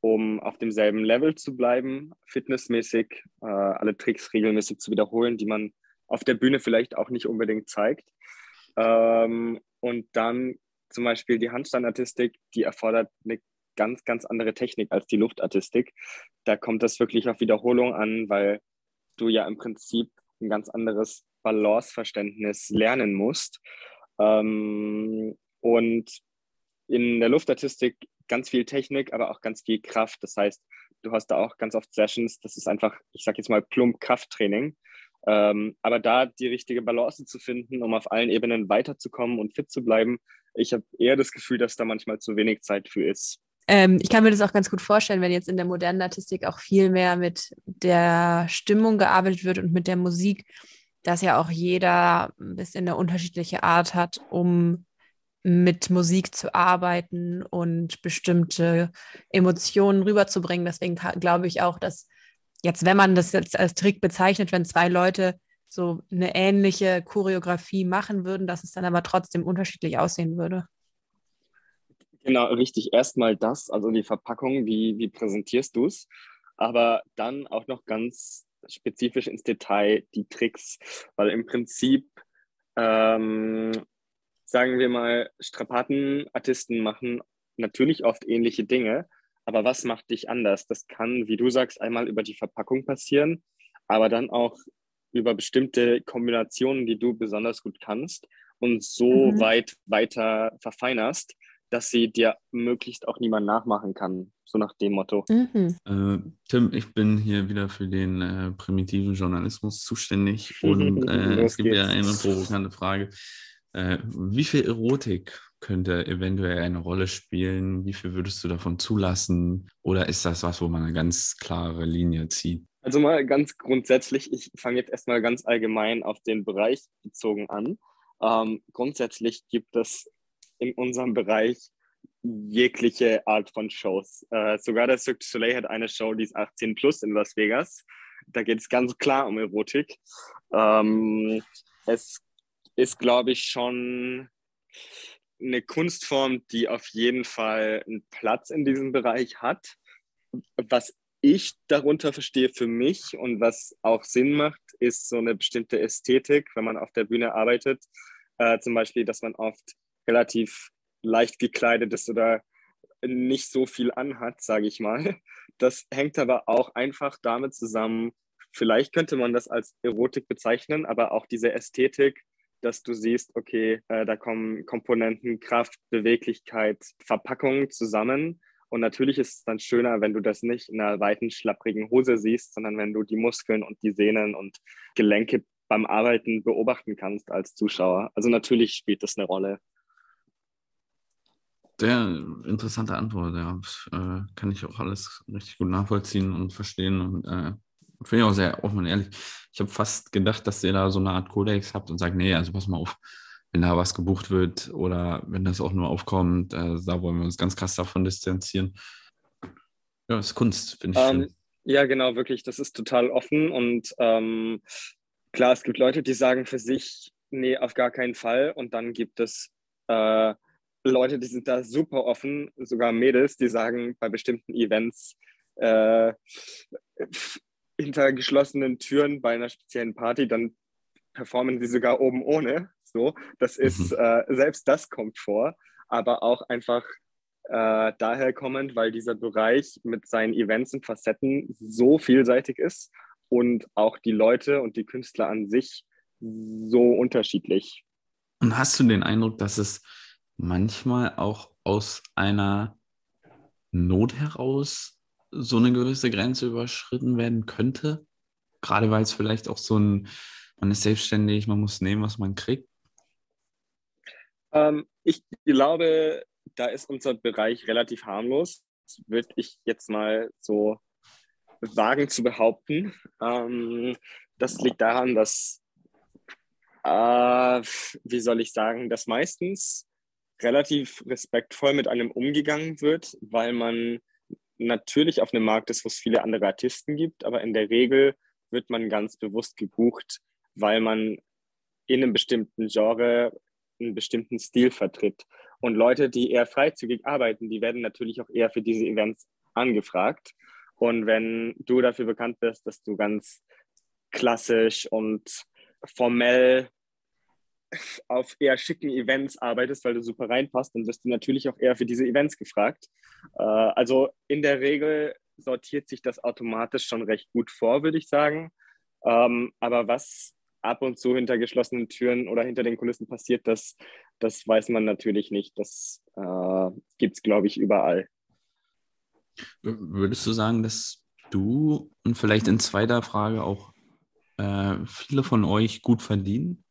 um auf demselben Level zu bleiben, fitnessmäßig, äh, alle Tricks regelmäßig zu wiederholen, die man auf der Bühne vielleicht auch nicht unbedingt zeigt. Ähm, und dann zum Beispiel die Handstandartistik, die erfordert eine ganz, ganz andere Technik als die Luftartistik. Da kommt das wirklich auf Wiederholung an, weil du ja im Prinzip ein ganz anderes Balanceverständnis lernen musst. Ähm, und in der Luftartistik ganz viel Technik, aber auch ganz viel Kraft. Das heißt, du hast da auch ganz oft Sessions, das ist einfach, ich sage jetzt mal, plump Krafttraining. Ähm, aber da die richtige Balance zu finden, um auf allen Ebenen weiterzukommen und fit zu bleiben, ich habe eher das Gefühl, dass da manchmal zu wenig Zeit für ist. Ähm, ich kann mir das auch ganz gut vorstellen, wenn jetzt in der modernen Artistik auch viel mehr mit der Stimmung gearbeitet wird und mit der Musik, dass ja auch jeder ein bisschen eine unterschiedliche Art hat, um mit Musik zu arbeiten und bestimmte Emotionen rüberzubringen. Deswegen glaube ich auch, dass jetzt, wenn man das jetzt als Trick bezeichnet, wenn zwei Leute so eine ähnliche Choreografie machen würden, dass es dann aber trotzdem unterschiedlich aussehen würde. Genau, richtig. Erstmal das, also die Verpackung, wie, wie präsentierst du es? Aber dann auch noch ganz spezifisch ins Detail die Tricks, weil im Prinzip, ähm, sagen wir mal, Strapatenartisten machen natürlich oft ähnliche Dinge, aber was macht dich anders? Das kann, wie du sagst, einmal über die Verpackung passieren, aber dann auch über bestimmte Kombinationen, die du besonders gut kannst und so mhm. weit weiter verfeinerst, dass sie dir möglichst auch niemand nachmachen kann, so nach dem Motto. Mhm. Äh, Tim, ich bin hier wieder für den äh, primitiven Journalismus zuständig (laughs) und äh, es gibt ja eine provokante Frage. Äh, wie viel Erotik könnte eventuell eine Rolle spielen? Wie viel würdest du davon zulassen? Oder ist das was, wo man eine ganz klare Linie zieht? Also mal ganz grundsätzlich, ich fange jetzt erstmal ganz allgemein auf den Bereich bezogen an. Ähm, grundsätzlich gibt es in unserem Bereich jegliche Art von Shows. Äh, sogar der Cirque du Soleil hat eine Show, die ist 18 plus in Las Vegas. Da geht es ganz klar um Erotik. Ähm, es ist, glaube ich, schon eine Kunstform, die auf jeden Fall einen Platz in diesem Bereich hat. Was ich darunter verstehe für mich und was auch Sinn macht, ist so eine bestimmte Ästhetik, wenn man auf der Bühne arbeitet. Äh, zum Beispiel, dass man oft relativ leicht gekleidet ist oder nicht so viel anhat, sage ich mal. Das hängt aber auch einfach damit zusammen, vielleicht könnte man das als Erotik bezeichnen, aber auch diese Ästhetik, dass du siehst, okay, äh, da kommen Komponenten, Kraft, Beweglichkeit, Verpackung zusammen und natürlich ist es dann schöner, wenn du das nicht in einer weiten, schlapprigen Hose siehst, sondern wenn du die Muskeln und die Sehnen und Gelenke beim Arbeiten beobachten kannst als Zuschauer. Also natürlich spielt das eine Rolle. Sehr interessante Antwort, ja. Das, äh, kann ich auch alles richtig gut nachvollziehen und verstehen und äh, finde ich auch sehr offen und ehrlich. Ich habe fast gedacht, dass ihr da so eine Art Kodex habt und sagt, nee, also pass mal auf, wenn da was gebucht wird oder wenn das auch nur aufkommt, äh, da wollen wir uns ganz krass davon distanzieren. Ja, das ist Kunst, finde ich. Ähm, ja, genau, wirklich. Das ist total offen und ähm, klar, es gibt Leute, die sagen für sich, nee, auf gar keinen Fall. Und dann gibt es äh, Leute, die sind da super offen, sogar Mädels, die sagen bei bestimmten Events äh, hinter geschlossenen Türen bei einer speziellen Party, dann performen sie sogar oben ohne. So, das ist, mhm. äh, selbst das kommt vor, aber auch einfach äh, daher kommend, weil dieser Bereich mit seinen Events und Facetten so vielseitig ist und auch die Leute und die Künstler an sich so unterschiedlich. Und hast du den Eindruck, dass es manchmal auch aus einer Not heraus so eine gewisse Grenze überschritten werden könnte? Gerade weil es vielleicht auch so ein, man ist selbstständig, man muss nehmen, was man kriegt. Ähm, ich glaube, da ist unser Bereich relativ harmlos. Würde ich jetzt mal so wagen zu behaupten. Ähm, das liegt daran, dass, äh, wie soll ich sagen, dass meistens relativ respektvoll mit einem umgegangen wird, weil man natürlich auf einem Markt ist, wo es viele andere Artisten gibt, aber in der Regel wird man ganz bewusst gebucht, weil man in einem bestimmten Genre einen bestimmten Stil vertritt. Und Leute, die eher freizügig arbeiten, die werden natürlich auch eher für diese Events angefragt. Und wenn du dafür bekannt bist, dass du ganz klassisch und formell auf eher schicken Events arbeitest, weil du super reinpasst, dann wirst du natürlich auch eher für diese Events gefragt. Äh, also in der Regel sortiert sich das automatisch schon recht gut vor, würde ich sagen. Ähm, aber was ab und zu hinter geschlossenen Türen oder hinter den Kulissen passiert, das, das weiß man natürlich nicht. Das äh, gibt es, glaube ich, überall. Würdest du sagen, dass du und vielleicht in zweiter Frage auch äh, viele von euch gut verdienen?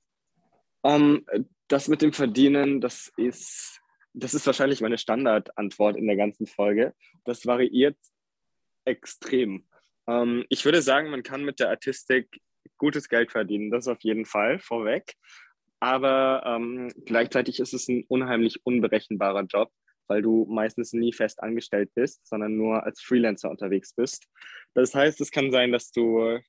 Um, ähm, das mit dem Verdienen, das ist, das ist wahrscheinlich meine Standardantwort in der ganzen Folge. Das variiert extrem. Um, ähm, ich würde sagen, man kann mit der Artistik gutes Geld verdienen, das auf jeden Fall vorweg. Aber ähm, gleichzeitig ist es ein unheimlich unberechenbarer Job, weil du meistens nie fest angestellt bist, sondern nur als Freelancer unterwegs bist. Das heißt, es kann sein, dass du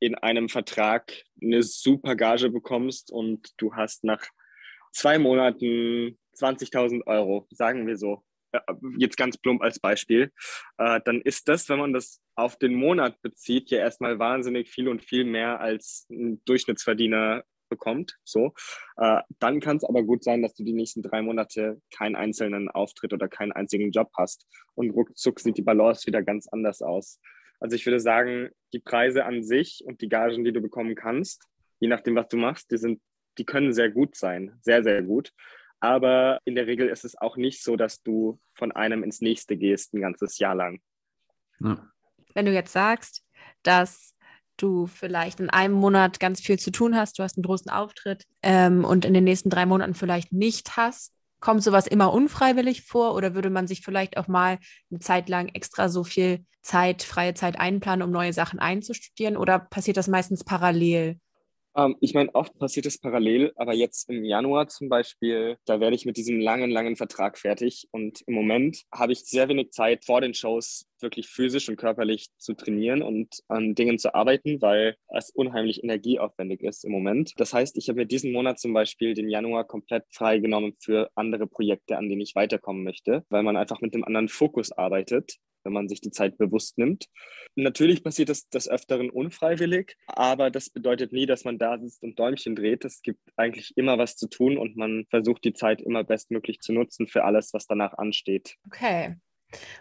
in einem Vertrag eine super Gage bekommst und du hast nach zwei Monaten 20.000 Euro, sagen wir so, äh, jetzt ganz plump als Beispiel, äh, dann ist das, wenn man das auf den Monat bezieht, ja erstmal wahnsinnig viel und viel mehr als ein Durchschnittsverdiener bekommt. So, äh, dann kann es aber gut sein, dass du die nächsten drei Monate keinen einzelnen Auftritt oder keinen einzigen Job hast und ruckzuck sieht die Balance wieder ganz anders aus. Also ich würde sagen, die Preise an sich und die Gagen, die du bekommen kannst, je nachdem, was du machst, die sind, die können sehr gut sein, sehr, sehr gut. Aber in der Regel ist es auch nicht so, dass du von einem ins nächste gehst, ein ganzes Jahr lang. Ja. Wenn du jetzt sagst, dass du vielleicht in einem Monat ganz viel zu tun hast, du hast einen großen Auftritt ähm, und in den nächsten drei Monaten vielleicht nicht hast, kommt sowas immer unfreiwillig vor oder würde man sich vielleicht auch mal eine Zeit lang extra so viel Zeit, freie Zeit einplanen, um neue Sachen einzustudieren oder passiert das meistens parallel? Ähm, ich meine, oft passiert es parallel, aber jetzt im Januar zum Beispiel, da werde ich mit diesem langen, langen Vertrag fertig. Und im Moment habe ich sehr wenig Zeit vor den Shows wirklich physisch und körperlich zu trainieren und an Dingen zu arbeiten, weil es unheimlich energieaufwendig ist im Moment. Das heißt, ich habe mir diesen Monat zum Beispiel den Januar komplett freigenommen für andere Projekte, an denen ich weiterkommen möchte, weil man einfach mit einem anderen Fokus arbeitet wenn man sich die Zeit bewusst nimmt. Natürlich passiert das des Öfteren unfreiwillig, aber das bedeutet nie, dass man da sitzt und Däumchen dreht. Es gibt eigentlich immer was zu tun und man versucht die Zeit immer bestmöglich zu nutzen für alles, was danach ansteht. Okay.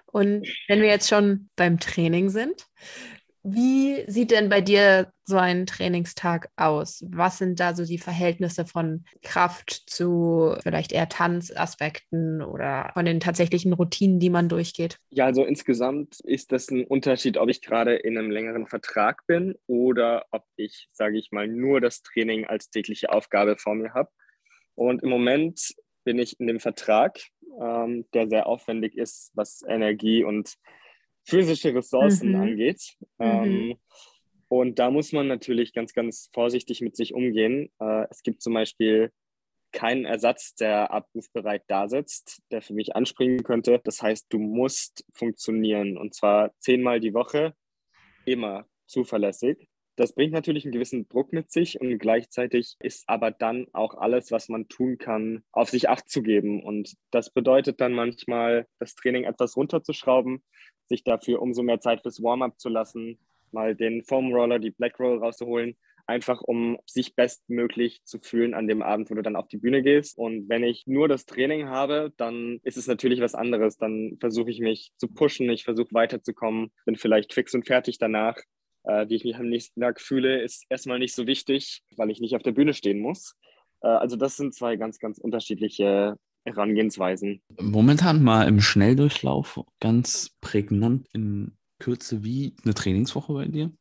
Und wenn wir jetzt schon beim Training sind, wie sieht denn bei dir so ein Trainingstag aus? Was sind da so die Verhältnisse von Kraft zu vielleicht eher Tanzaspekten oder von den tatsächlichen Routinen, die man durchgeht? Ja, also insgesamt ist das ein Unterschied, ob ich gerade in einem längeren Vertrag bin oder ob ich, sage ich mal, nur das Training als tägliche Aufgabe vor mir habe. Und im Moment bin ich in dem Vertrag, ähm, der sehr aufwendig ist, was Energie und physische Ressourcen mhm. angeht. Mhm. Ähm, und da muss man natürlich ganz, ganz vorsichtig mit sich umgehen. Äh, es gibt zum Beispiel keinen Ersatz, der abrufbereit da sitzt, der für mich anspringen könnte. Das heißt, du musst funktionieren und zwar zehnmal die Woche, immer zuverlässig. Das bringt natürlich einen gewissen Druck mit sich und gleichzeitig ist aber dann auch alles, was man tun kann, auf sich acht zu geben. Und das bedeutet dann manchmal, das Training etwas runterzuschrauben, sich dafür umso mehr Zeit fürs Warm-up zu lassen, mal den Foam Roller, die Black Roll rauszuholen, einfach um sich bestmöglich zu fühlen an dem Abend, wo du dann auf die Bühne gehst. Und wenn ich nur das Training habe, dann ist es natürlich was anderes. Dann versuche ich mich zu pushen, ich versuche weiterzukommen, bin vielleicht fix und fertig danach äh, wie ich mich am nächsten Tag fühle, ist erstmal nicht so wichtig, weil ich nicht auf der Bühne stehen muss. Äh, also das sind zwei ganz, ganz unterschiedliche Herangehensweisen. Momentan mal im Schnelldurchlauf ganz prägnant in Kürze wie eine Trainingswoche bei dir?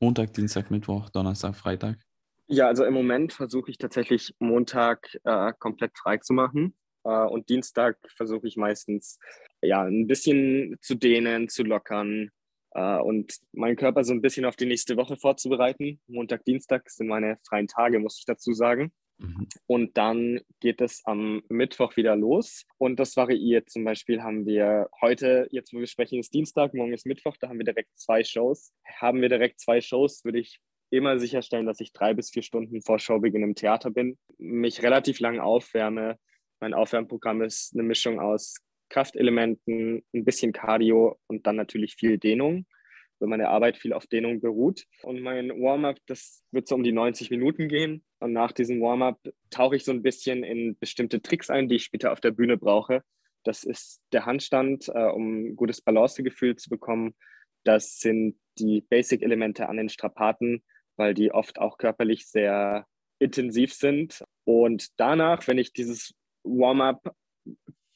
Montag, Dienstag, Mittwoch, Donnerstag, Freitag? Ja, also im Moment versuche ich tatsächlich Montag äh, komplett frei zu machen. Äh, und Dienstag versuche ich meistens ja ein bisschen zu dehnen, zu lockern, äh, und meinen Körper so ein bisschen auf die nächste Woche vorzubereiten. Montag, Dienstag sind meine freien Tage, muss ich dazu sagen. Mhm. Und dann geht es am Mittwoch wieder los. Und das variiert. Zum Beispiel haben wir heute, jetzt wo wir sprechen, ist Dienstag, morgen ist Mittwoch, da haben wir direkt zwei Shows. Haben wir direkt zwei Shows, würde ich immer sicherstellen, dass ich drei bis vier Stunden vor Showbeginn im Theater bin, mich relativ lang aufwärme. Mein Aufwärmprogramm ist eine Mischung aus Kraftelementen, ein bisschen Cardio und dann natürlich viel Dehnung, weil meine Arbeit viel auf Dehnung beruht. Und mein Warm-up, das wird so um die 90 Minuten gehen. Und nach diesem Warm-up tauche ich so ein bisschen in bestimmte Tricks ein, die ich später auf der Bühne brauche. Das ist der Handstand, äh, um ein gutes Balancegefühl zu bekommen. Das sind die Basic-Elemente an den Strapaten, weil die oft auch körperlich sehr intensiv sind. Und danach, wenn ich dieses Warm-up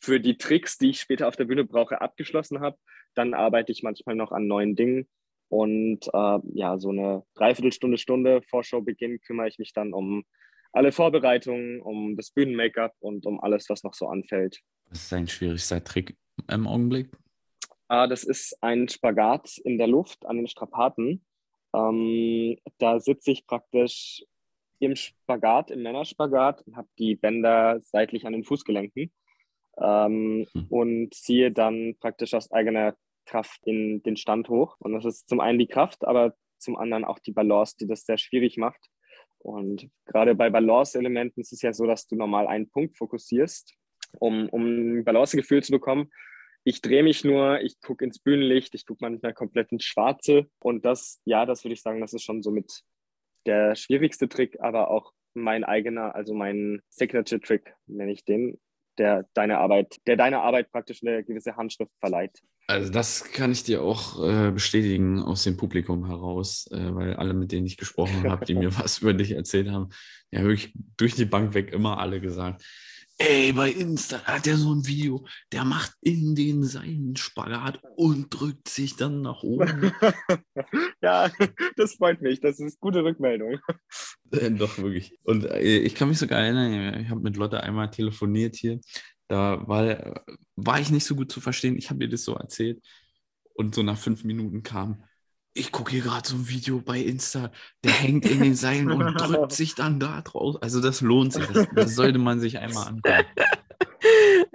für die Tricks, die ich später auf der Bühne brauche, abgeschlossen habe. Dann arbeite ich manchmal noch an neuen Dingen. Und äh, ja, so eine Dreiviertelstunde, Stunde vor Showbeginn kümmere ich mich dann um alle Vorbereitungen, um das Bühnen-Make-up und um alles, was noch so anfällt. Was ist dein schwierigster Trick im Augenblick? Ah, das ist ein Spagat in der Luft an den Strapaten. Ähm, da sitze ich praktisch im Spagat, im Männerspagat und habe die Bänder seitlich an den Fußgelenken ähm, mhm. und ziehe dann praktisch aus eigener Kraft in den Stand hoch. Und das ist zum einen die Kraft, aber zum anderen auch die Balance, die das sehr schwierig macht. Und gerade bei Balance-Elementen ist es ja so, dass du normal einen Punkt fokussierst, um, um ein Balancegefühl zu bekommen. Ich drehe mich nur, ich gucke ins Bühnenlicht, ich gucke manchmal komplett ins Schwarze. Und das, ja, das würde ich sagen, das ist schon somit der schwierigste Trick, aber auch mein eigener, also mein Signature-Trick, nenne ich den, der deine Arbeit, der deiner Arbeit praktisch eine gewisse Handschrift verleiht. Also das kann ich dir auch äh, bestätigen aus dem Publikum heraus, äh, weil alle, mit denen ich gesprochen habe, die (laughs) mir was über dich erzählt haben, ja wirklich durch die Bank weg immer alle gesagt, Ey, bei Insta hat er so ein Video, der macht in den Seilen Spagat und drückt sich dann nach oben. (laughs) ja, das freut mich. Das ist gute Rückmeldung. Äh, doch, wirklich. Und äh, ich kann mich sogar erinnern, ich habe mit Lotte einmal telefoniert hier. Da war, war ich nicht so gut zu verstehen. Ich habe ihr das so erzählt. Und so nach fünf Minuten kam, ich gucke hier gerade so ein Video bei Insta, der hängt in den Seilen und drückt (laughs) sich dann da drauf. Also das lohnt sich. Das, das sollte man sich einmal angucken.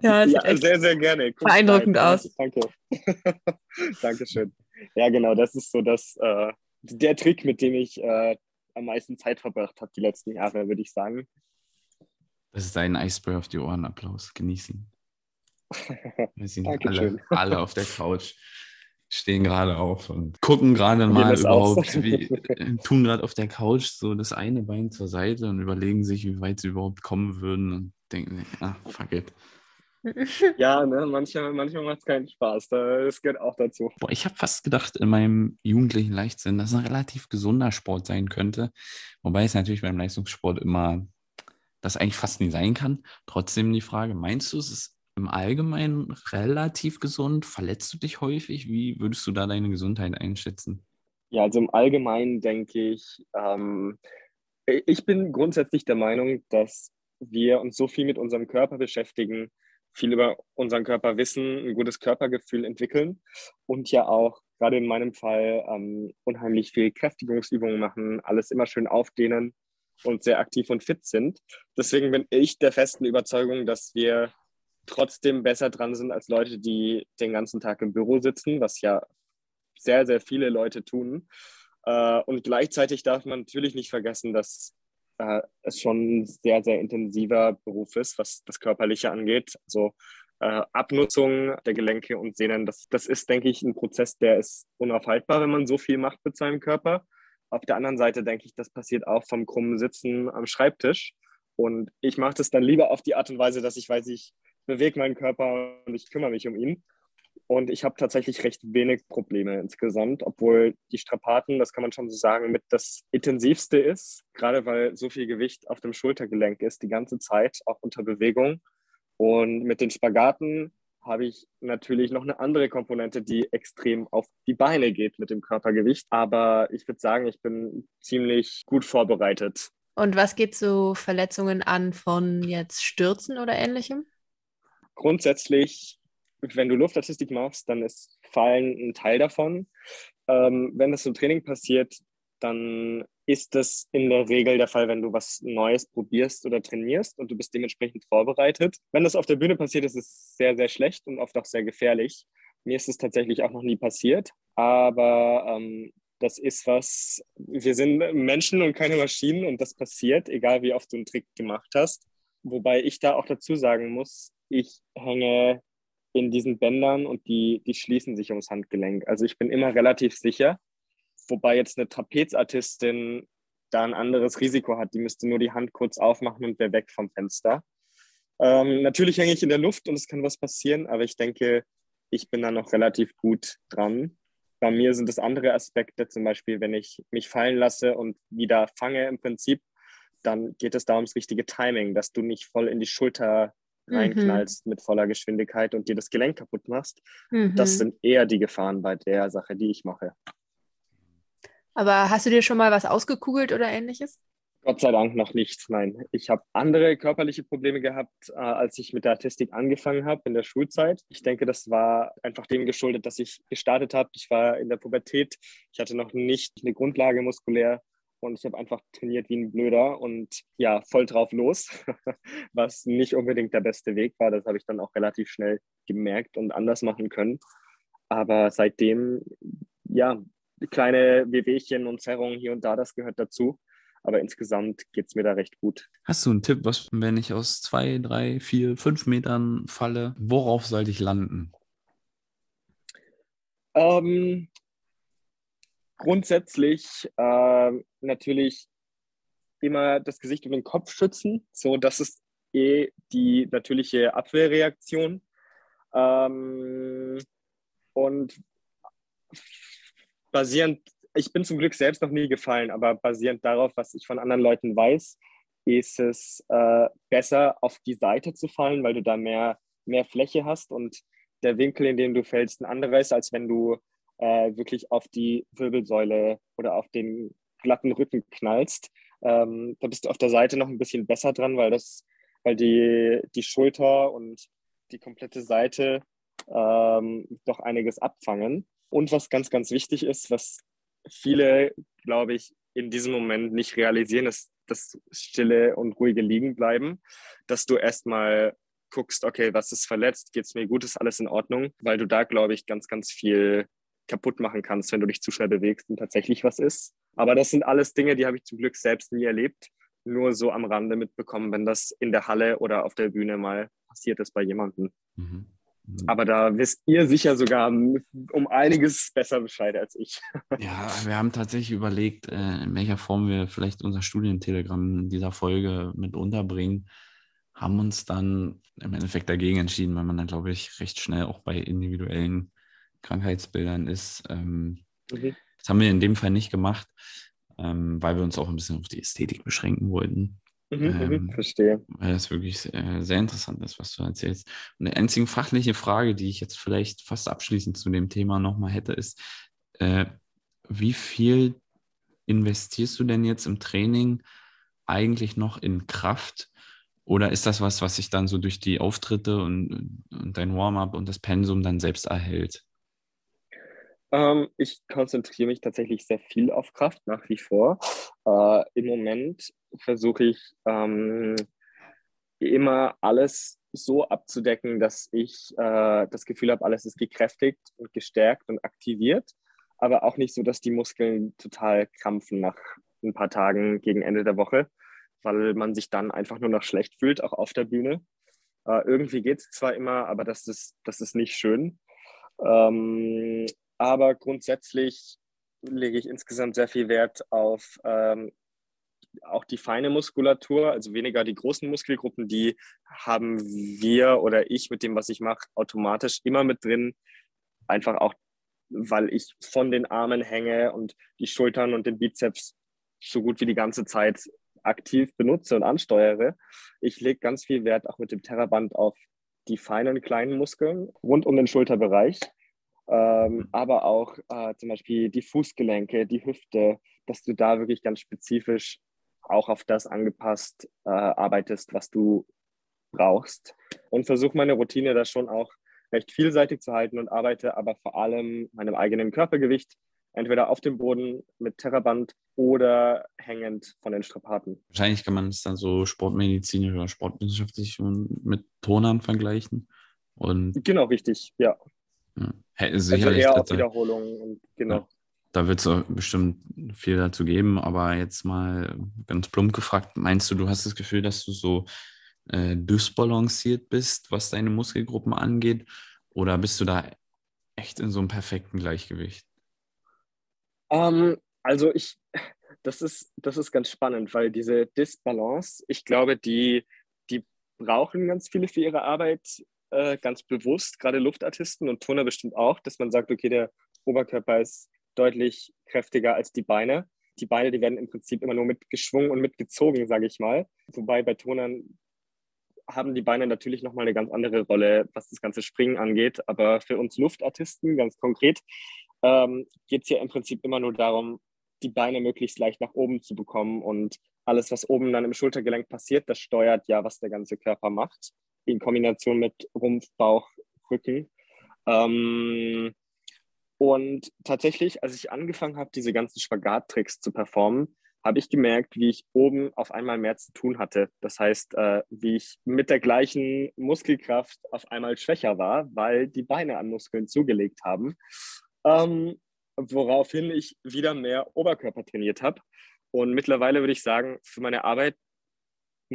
Ja, ja sehr, sehr gerne. Guck beeindruckend rein. aus. Danke. (laughs) Dankeschön. Ja, genau, das ist so das, äh, der Trick, mit dem ich äh, am meisten Zeit verbracht habe die letzten Jahre, würde ich sagen. Das ist ein Eisbär auf die Ohren. Applaus. Genieß ihn. (laughs) Wir sind alle, alle auf der Couch stehen gerade auf und gucken gerade mal überhaupt, wie, äh, (laughs) tun gerade auf der Couch so das eine Bein zur Seite und überlegen sich, wie weit sie überhaupt kommen würden und denken, ah, fuck it. (laughs) Ja, ne, manchmal, manchmal macht es keinen Spaß. Das gehört auch dazu. Boah, ich habe fast gedacht in meinem jugendlichen Leichtsinn, dass es ein relativ gesunder Sport sein könnte. Wobei es natürlich beim Leistungssport immer das eigentlich fast nie sein kann. Trotzdem die Frage, meinst du, es ist im Allgemeinen relativ gesund? Verletzt du dich häufig? Wie würdest du da deine Gesundheit einschätzen? Ja, also im Allgemeinen denke ich, ähm, ich bin grundsätzlich der Meinung, dass wir uns so viel mit unserem Körper beschäftigen, viel über unseren Körper wissen, ein gutes Körpergefühl entwickeln und ja auch gerade in meinem Fall ähm, unheimlich viel Kräftigungsübungen machen, alles immer schön aufdehnen und sehr aktiv und fit sind. Deswegen bin ich der festen Überzeugung, dass wir trotzdem besser dran sind als Leute, die den ganzen Tag im Büro sitzen, was ja sehr, sehr viele Leute tun. Äh, und gleichzeitig darf man natürlich nicht vergessen, dass äh, es schon ein sehr, sehr intensiver Beruf ist, was das Körperliche angeht. Also äh, Abnutzung der Gelenke und Sehnen, das, das ist, denke ich, ein Prozess, der ist unaufhaltbar, wenn man so viel macht mit seinem Körper. Auf der anderen Seite denke ich, das passiert auch vom krummen Sitzen am Schreibtisch. Und ich mache das dann lieber auf die Art und Weise, dass ich weiß, ich bewege meinen Körper und ich kümmere mich um ihn. Und ich habe tatsächlich recht wenig Probleme insgesamt, obwohl die Strapaten, das kann man schon so sagen, mit das intensivste ist, gerade weil so viel Gewicht auf dem Schultergelenk ist, die ganze Zeit, auch unter Bewegung. Und mit den Spagaten habe ich natürlich noch eine andere Komponente, die extrem auf die Beine geht mit dem Körpergewicht. Aber ich würde sagen, ich bin ziemlich gut vorbereitet. Und was geht so Verletzungen an von jetzt Stürzen oder ähnlichem? Grundsätzlich wenn du Luftartistik machst, dann ist Fallen ein Teil davon. Ähm, wenn das im Training passiert, dann ist das in der Regel der Fall, wenn du was Neues probierst oder trainierst und du bist dementsprechend vorbereitet. Wenn das auf der Bühne passiert, ist es sehr, sehr schlecht und oft auch sehr gefährlich. Mir ist es tatsächlich auch noch nie passiert, aber ähm, das ist was, wir sind Menschen und keine Maschinen und das passiert, egal wie oft du einen Trick gemacht hast. Wobei ich da auch dazu sagen muss, ich hänge in diesen Bändern und die, die schließen sich ums Handgelenk. Also ich bin immer relativ sicher, wobei jetzt eine Trapezartistin da ein anderes Risiko hat. Die müsste nur die Hand kurz aufmachen und wäre weg vom Fenster. Ähm, natürlich hänge ich in der Luft und es kann was passieren, aber ich denke, ich bin da noch relativ gut dran. Bei mir sind es andere Aspekte, zum Beispiel, wenn ich mich fallen lasse und wieder fange im Prinzip, dann geht es da ums richtige Timing, dass du nicht voll in die Schulter reinknallst mhm. mit voller Geschwindigkeit und dir das Gelenk kaputt machst. Mhm. Das sind eher die Gefahren bei der Sache, die ich mache. Aber hast du dir schon mal was ausgekugelt oder ähnliches? Gott sei Dank noch nicht. Nein, ich habe andere körperliche Probleme gehabt, äh, als ich mit der Artistik angefangen habe in der Schulzeit. Ich denke, das war einfach dem geschuldet, dass ich gestartet habe. Ich war in der Pubertät. Ich hatte noch nicht eine Grundlage muskulär und ich habe einfach trainiert wie ein Blöder und ja, voll drauf los, (laughs) was nicht unbedingt der beste Weg war. Das habe ich dann auch relativ schnell gemerkt und anders machen können. Aber seitdem, ja, kleine Wehwehchen und Zerrungen hier und da, das gehört dazu. Aber insgesamt geht es mir da recht gut. Hast du einen Tipp, was, wenn ich aus zwei, drei, vier, fünf Metern falle, worauf sollte ich landen? Ähm, grundsätzlich äh, natürlich immer das Gesicht und den Kopf schützen. So, das ist eh die natürliche Abwehrreaktion. Ähm, und basierend, ich bin zum Glück selbst noch nie gefallen, aber basierend darauf, was ich von anderen Leuten weiß, ist es äh, besser, auf die Seite zu fallen, weil du da mehr, mehr Fläche hast und der Winkel, in dem du fällst, ein anderer ist, als wenn du äh, wirklich auf die Wirbelsäule oder auf den glatten Rücken knallst. Ähm, da bist du auf der Seite noch ein bisschen besser dran, weil das, weil die, die Schulter und die komplette Seite ähm, doch einiges abfangen. Und was ganz, ganz wichtig ist, was viele, glaube ich, in diesem Moment nicht realisieren, ist das stille und ruhige Liegen bleiben, dass du erstmal guckst, okay, was ist verletzt, geht es mir gut, ist alles in Ordnung, weil du da, glaube ich, ganz, ganz viel kaputt machen kannst, wenn du dich zu schnell bewegst und tatsächlich was ist. Aber das sind alles Dinge, die habe ich zum Glück selbst nie erlebt, nur so am Rande mitbekommen, wenn das in der Halle oder auf der Bühne mal passiert ist bei jemandem. Mhm. Mhm. Aber da wisst ihr sicher sogar um einiges besser Bescheid als ich. (laughs) Ja, wir haben tatsächlich überlegt, äh, in welcher Form wir vielleicht unser Studientelegramm in dieser Folge mit unterbringen. Haben uns dann im Endeffekt dagegen entschieden, weil man dann, glaube ich, recht schnell auch bei individuellen Krankheitsbildern ist. Ähm, mhm. Das haben wir in dem Fall nicht gemacht, ähm, weil wir uns auch ein bisschen auf die Ästhetik beschränken wollten. Mhm, mhm ähm, verstehe. Weil das wirklich äh, sehr interessant ist, was du erzählst. Und die einzige fachliche Frage, die ich jetzt vielleicht fast abschließend zu dem Thema nochmal hätte, ist, äh, wie viel investierst du denn jetzt im Training eigentlich noch in Kraft? Oder ist das was, was sich dann so durch die Auftritte und, und dein Warm-up und das Pensum dann selbst erhält? Ähm, ich konzentriere mich tatsächlich sehr viel auf Kraft nach wie vor. Äh, Im Moment versuche ich ähm, immer alles so abzudecken, dass ich äh, das Gefühl habe, alles ist gekräftigt und gestärkt und aktiviert. aber auch nicht so, dass die Muskeln total krampfen nach ein paar Tagen gegen Ende der Woche, weil man sich dann einfach nur noch schlecht fühlt, auch auf der Bühne. Äh, irgendwie geht es zwar immer, aber das ist, das ist nicht schön. Ähm, aber grundsätzlich lege ich insgesamt sehr viel Wert auf ähm, auch die feine Muskulatur, also weniger die großen Muskelgruppen, die haben wir oder ich mit dem, was ich mache, automatisch immer mit drin. Einfach auch, weil ich von den Armen hänge und die Schultern und den Bizeps so gut wie die ganze Zeit aktiv benutze und ansteuere. Ich lege ganz viel Wert auch mit dem Terraband auf die feinen kleinen Muskeln rund um den Schulterbereich, ähm, aber auch äh, zum Beispiel die Fußgelenke, die Hüfte, dass du da wirklich ganz spezifisch auch auf das angepasst äh, arbeitest, was du brauchst. Und versuche meine Routine da schon auch recht vielseitig zu halten und arbeite aber vor allem meinem eigenen Körpergewicht entweder auf dem Boden mit Terraband oder hängend von den Strapaten. Wahrscheinlich kann man es dann so sportmedizinisch oder sportwissenschaftlich mit Tonern vergleichen. Und genau, richtig, ja. Ja. Sicherlich, also eher auf Wiederholungen und genau. Ja, da wird es bestimmt viel dazu geben, aber jetzt mal ganz plump gefragt, meinst du, du hast das Gefühl, dass du so äh, dysbalanciert bist, was deine Muskelgruppen angeht? Oder bist du da echt in so einem perfekten Gleichgewicht? Um, ähm, also ich, das ist, das ist ganz spannend, weil diese Disbalance, ich glaube, die, die brauchen ganz viele für ihre Arbeit äh, ganz bewusst, gerade Luftartisten und Turner bestimmt auch, dass man sagt, okay, der Oberkörper ist deutlich kräftiger als die Beine. Die Beine, die werden im Prinzip immer nur mitgeschwungen und mitgezogen, sage ich mal. Wobei bei Tonern haben die Beine natürlich nochmal eine ganz andere Rolle, was das ganze Springen angeht. Aber für uns Luftartisten ganz konkret ähm, geht es ja im Prinzip immer nur darum, die Beine möglichst leicht nach oben zu bekommen. Und alles, was oben dann im Schultergelenk passiert, das steuert ja, was der ganze Körper macht, in Kombination mit Rumpf, Bauch, Rücken. Ähm, und tatsächlich, als ich angefangen habe, diese ganzen Spagattricks zu performen, habe ich gemerkt, wie ich oben auf einmal mehr zu tun hatte. Das heißt, äh, wie ich mit der gleichen Muskelkraft auf einmal schwächer war, weil die Beine an Muskeln zugelegt haben. Ähm, woraufhin ich wieder mehr Oberkörper trainiert habe. Und mittlerweile würde ich sagen, für meine Arbeit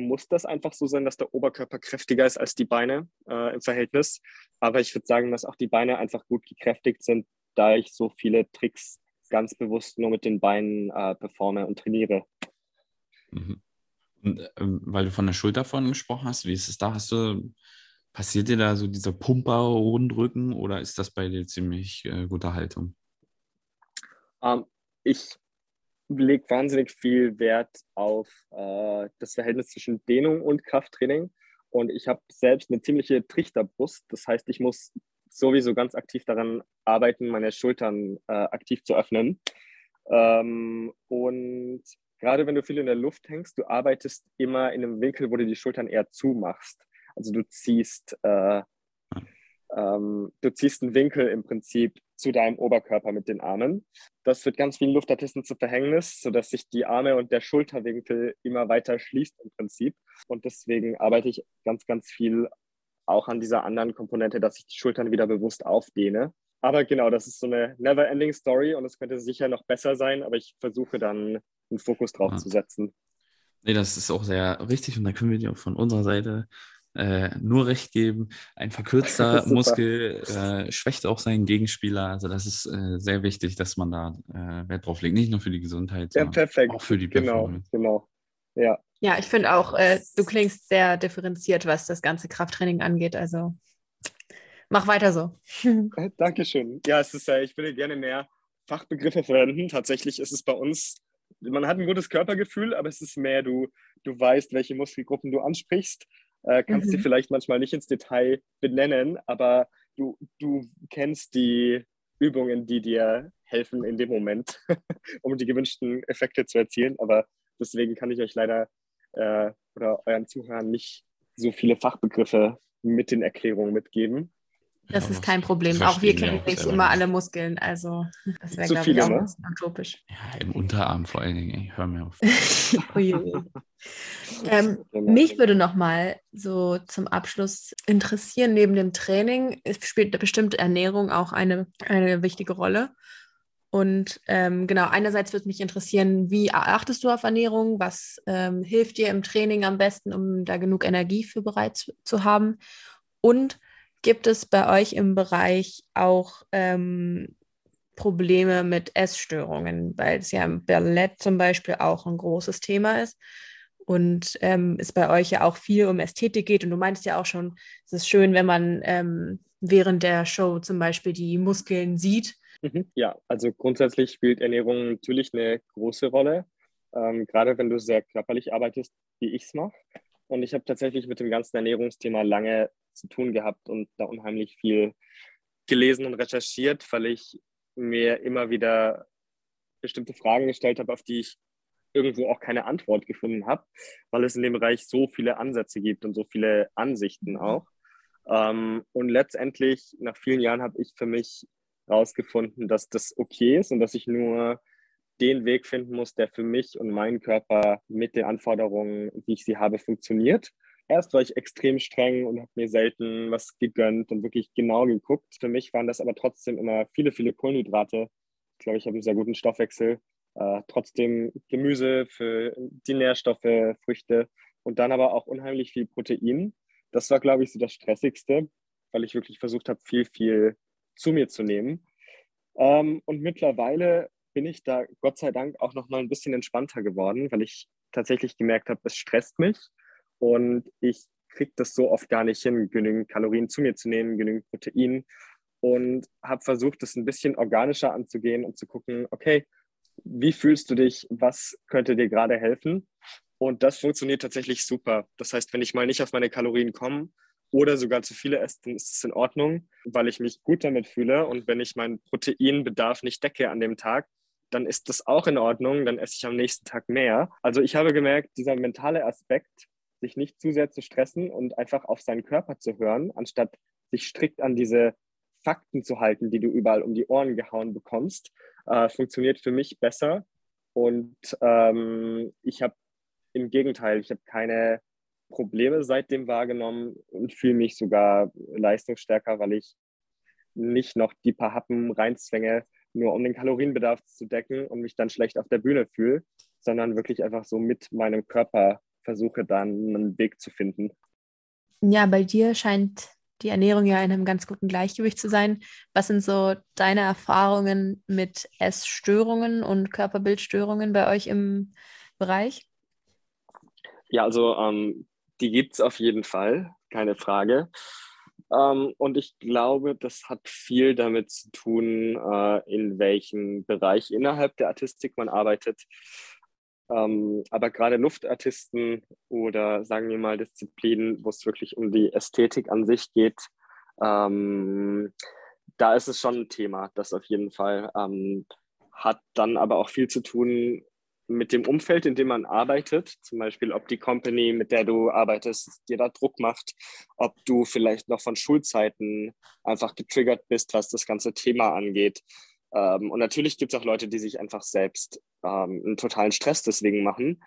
muss das einfach so sein, dass der Oberkörper kräftiger ist als die Beine äh, im Verhältnis. Aber ich würde sagen, dass auch die Beine einfach gut gekräftigt sind, da ich so viele Tricks ganz bewusst nur mit den Beinen äh, performe und trainiere. Mhm. Und, ähm, weil du von der Schulter vorhin gesprochen hast, wie ist es da? Hast du, passiert dir da so dieser Pumper-Rundrücken oder ist das bei dir ziemlich äh, gute Haltung? Ähm, ich lege wahnsinnig viel Wert auf äh, das Verhältnis zwischen Dehnung und Krafttraining. Und ich habe selbst eine ziemliche Trichterbrust. Das heißt, ich muss sowieso ganz aktiv daran arbeiten, meine Schultern äh, aktiv zu öffnen. Ähm, und gerade wenn du viel in der Luft hängst, du arbeitest immer in einem Winkel, wo du die Schultern eher zumachst. Also du ziehst, äh, ähm, du ziehst einen Winkel im Prinzip zu deinem Oberkörper mit den Armen. Das wird ganz vielen Luftartisten zu Verhängnis, sodass sich die Arme und der Schulterwinkel immer weiter schließt im Prinzip. Und deswegen arbeite ich ganz, ganz viel auch an dieser anderen Komponente, dass ich die Schultern wieder bewusst aufdehne. Aber genau, das ist so eine never-ending Story und es könnte sicher noch besser sein, aber ich versuche dann einen Fokus drauf ja. zu setzen. Nee, das ist auch sehr richtig und da können wir dir auch von unserer Seite äh, nur recht geben. Ein verkürzter (laughs) Muskel äh, schwächt auch seinen Gegenspieler. Also das ist äh, sehr wichtig, dass man da äh, Wert drauf legt. Nicht nur für die Gesundheit, ja, perfekt. auch für die genau, Performance. Genau, genau. Ja. Ja, ich finde auch, äh, du klingst sehr differenziert, was das ganze Krafttraining angeht. Also mach weiter so. (laughs) Dankeschön. Ja, es ist, äh, ich würde gerne mehr Fachbegriffe verwenden. Tatsächlich ist es bei uns, man hat ein gutes Körpergefühl, aber es ist mehr, du, du weißt, welche Muskelgruppen du ansprichst. Äh, kannst mhm. sie vielleicht manchmal nicht ins Detail benennen, aber du, du kennst die Übungen, die dir helfen in dem Moment, (laughs) um die gewünschten Effekte zu erzielen. Aber deswegen kann ich euch leider äh, oder euren Zuhörern nicht so viele Fachbegriffe mit den Erklärungen mitgeben. Das ja, ist kein Problem. Auch wir kennen nicht immer nicht. alle Muskeln. Also das wäre, glaube ich, auch ne? utopisch. Ja, im Unterarm vor allen Dingen. Ey, hör mir auf. (laughs) (laughs) ähm, mich würde noch mal so zum Abschluss interessieren, neben dem Training spielt bestimmt Ernährung auch eine, eine wichtige Rolle. Und ähm, genau, einerseits würde mich interessieren, wie achtest du auf Ernährung? Was ähm, hilft dir im Training am besten, um da genug Energie für bereit zu, zu haben? Und gibt es bei euch im Bereich auch ähm, Probleme mit Essstörungen, weil es ja im Ballett zum Beispiel auch ein großes Thema ist und ähm, es bei euch ja auch viel um Ästhetik geht. Und du meintest ja auch schon, es ist schön, wenn man ähm, während der Show zum Beispiel die Muskeln sieht. Mhm, ja, also grundsätzlich spielt Ernährung natürlich eine große Rolle, ähm, gerade wenn du sehr körperlich arbeitest, wie ich es mache. Und ich habe tatsächlich mit dem ganzen Ernährungsthema lange zu tun gehabt und da unheimlich viel gelesen und recherchiert, weil ich mir immer wieder bestimmte Fragen gestellt habe, auf die ich irgendwo auch keine Antwort gefunden habe, weil es in dem Bereich so viele Ansätze gibt und so viele Ansichten mhm. auch. Ähm, und letztendlich, nach vielen Jahren, habe ich für mich herausgefunden, dass das okay ist und dass ich nur den Weg finden muss, der für mich und meinen Körper mit den Anforderungen, wie ich sie habe, funktioniert. Erst war ich extrem streng und habe mir selten was gegönnt und wirklich genau geguckt. Für mich waren das aber trotzdem immer viele, viele Kohlenhydrate. Ich glaube, ich habe einen sehr guten Stoffwechsel. Äh, trotzdem Gemüse für die Nährstoffe, Früchte und dann aber auch unheimlich viel Protein. Das war, glaube ich, so das Stressigste, weil ich wirklich versucht habe, viel, viel zu mir zu nehmen. Ähm, und mittlerweile bin ich da Gott sei Dank auch noch mal ein bisschen entspannter geworden, weil ich tatsächlich gemerkt habe, es stresst mich und ich kriege das so oft gar nicht hin, genügend Kalorien zu mir zu nehmen, genügend Protein. Und habe versucht, das ein bisschen organischer anzugehen und zu gucken, okay, wie fühlst du dich, was könnte dir gerade helfen? Und das funktioniert tatsächlich super. Das heißt, wenn ich mal nicht auf meine Kalorien komme oder sogar zu viele esse, dann ist es in Ordnung, weil ich mich gut damit fühle. Und wenn ich meinen Proteinbedarf nicht decke an dem Tag, dann ist das auch in Ordnung, dann esse ich am nächsten Tag mehr. Also ich habe gemerkt, dieser mentale Aspekt sich nicht zu sehr zu stressen und einfach auf seinen Körper zu hören, anstatt sich strikt an diese Fakten zu halten, die du überall um die Ohren gehauen bekommst, äh, funktioniert für mich besser. Und ähm, ich habe im Gegenteil, ich habe keine Probleme seitdem wahrgenommen und fühle mich sogar leistungsstärker, weil ich nicht noch die paar Happen reinzwänge, nur um den Kalorienbedarf zu decken und mich dann schlecht auf der Bühne fühle, sondern wirklich einfach so mit meinem Körper versuche dann einen Weg zu finden. Ja, bei dir scheint die Ernährung ja in einem ganz guten Gleichgewicht zu sein. Was sind so deine Erfahrungen mit Essstörungen und Körperbildstörungen bei euch im Bereich? Ja, also ähm, die gibt es auf jeden Fall, keine Frage. Ähm, und ich glaube, das hat viel damit zu tun, äh, in welchem Bereich innerhalb der Artistik man arbeitet. Ähm, aber gerade Luftartisten oder sagen wir mal Disziplinen, wo es wirklich um die Ästhetik an sich geht, ähm, da ist es schon ein Thema, das auf jeden Fall ähm, hat dann aber auch viel zu tun mit dem Umfeld, in dem man arbeitet. Zum Beispiel, ob die Company, mit der du arbeitest, dir da Druck macht, ob du vielleicht noch von Schulzeiten einfach getriggert bist, was das ganze Thema angeht. Ähm, und natürlich gibt es auch Leute, die sich einfach selbst ähm, einen totalen Stress deswegen machen.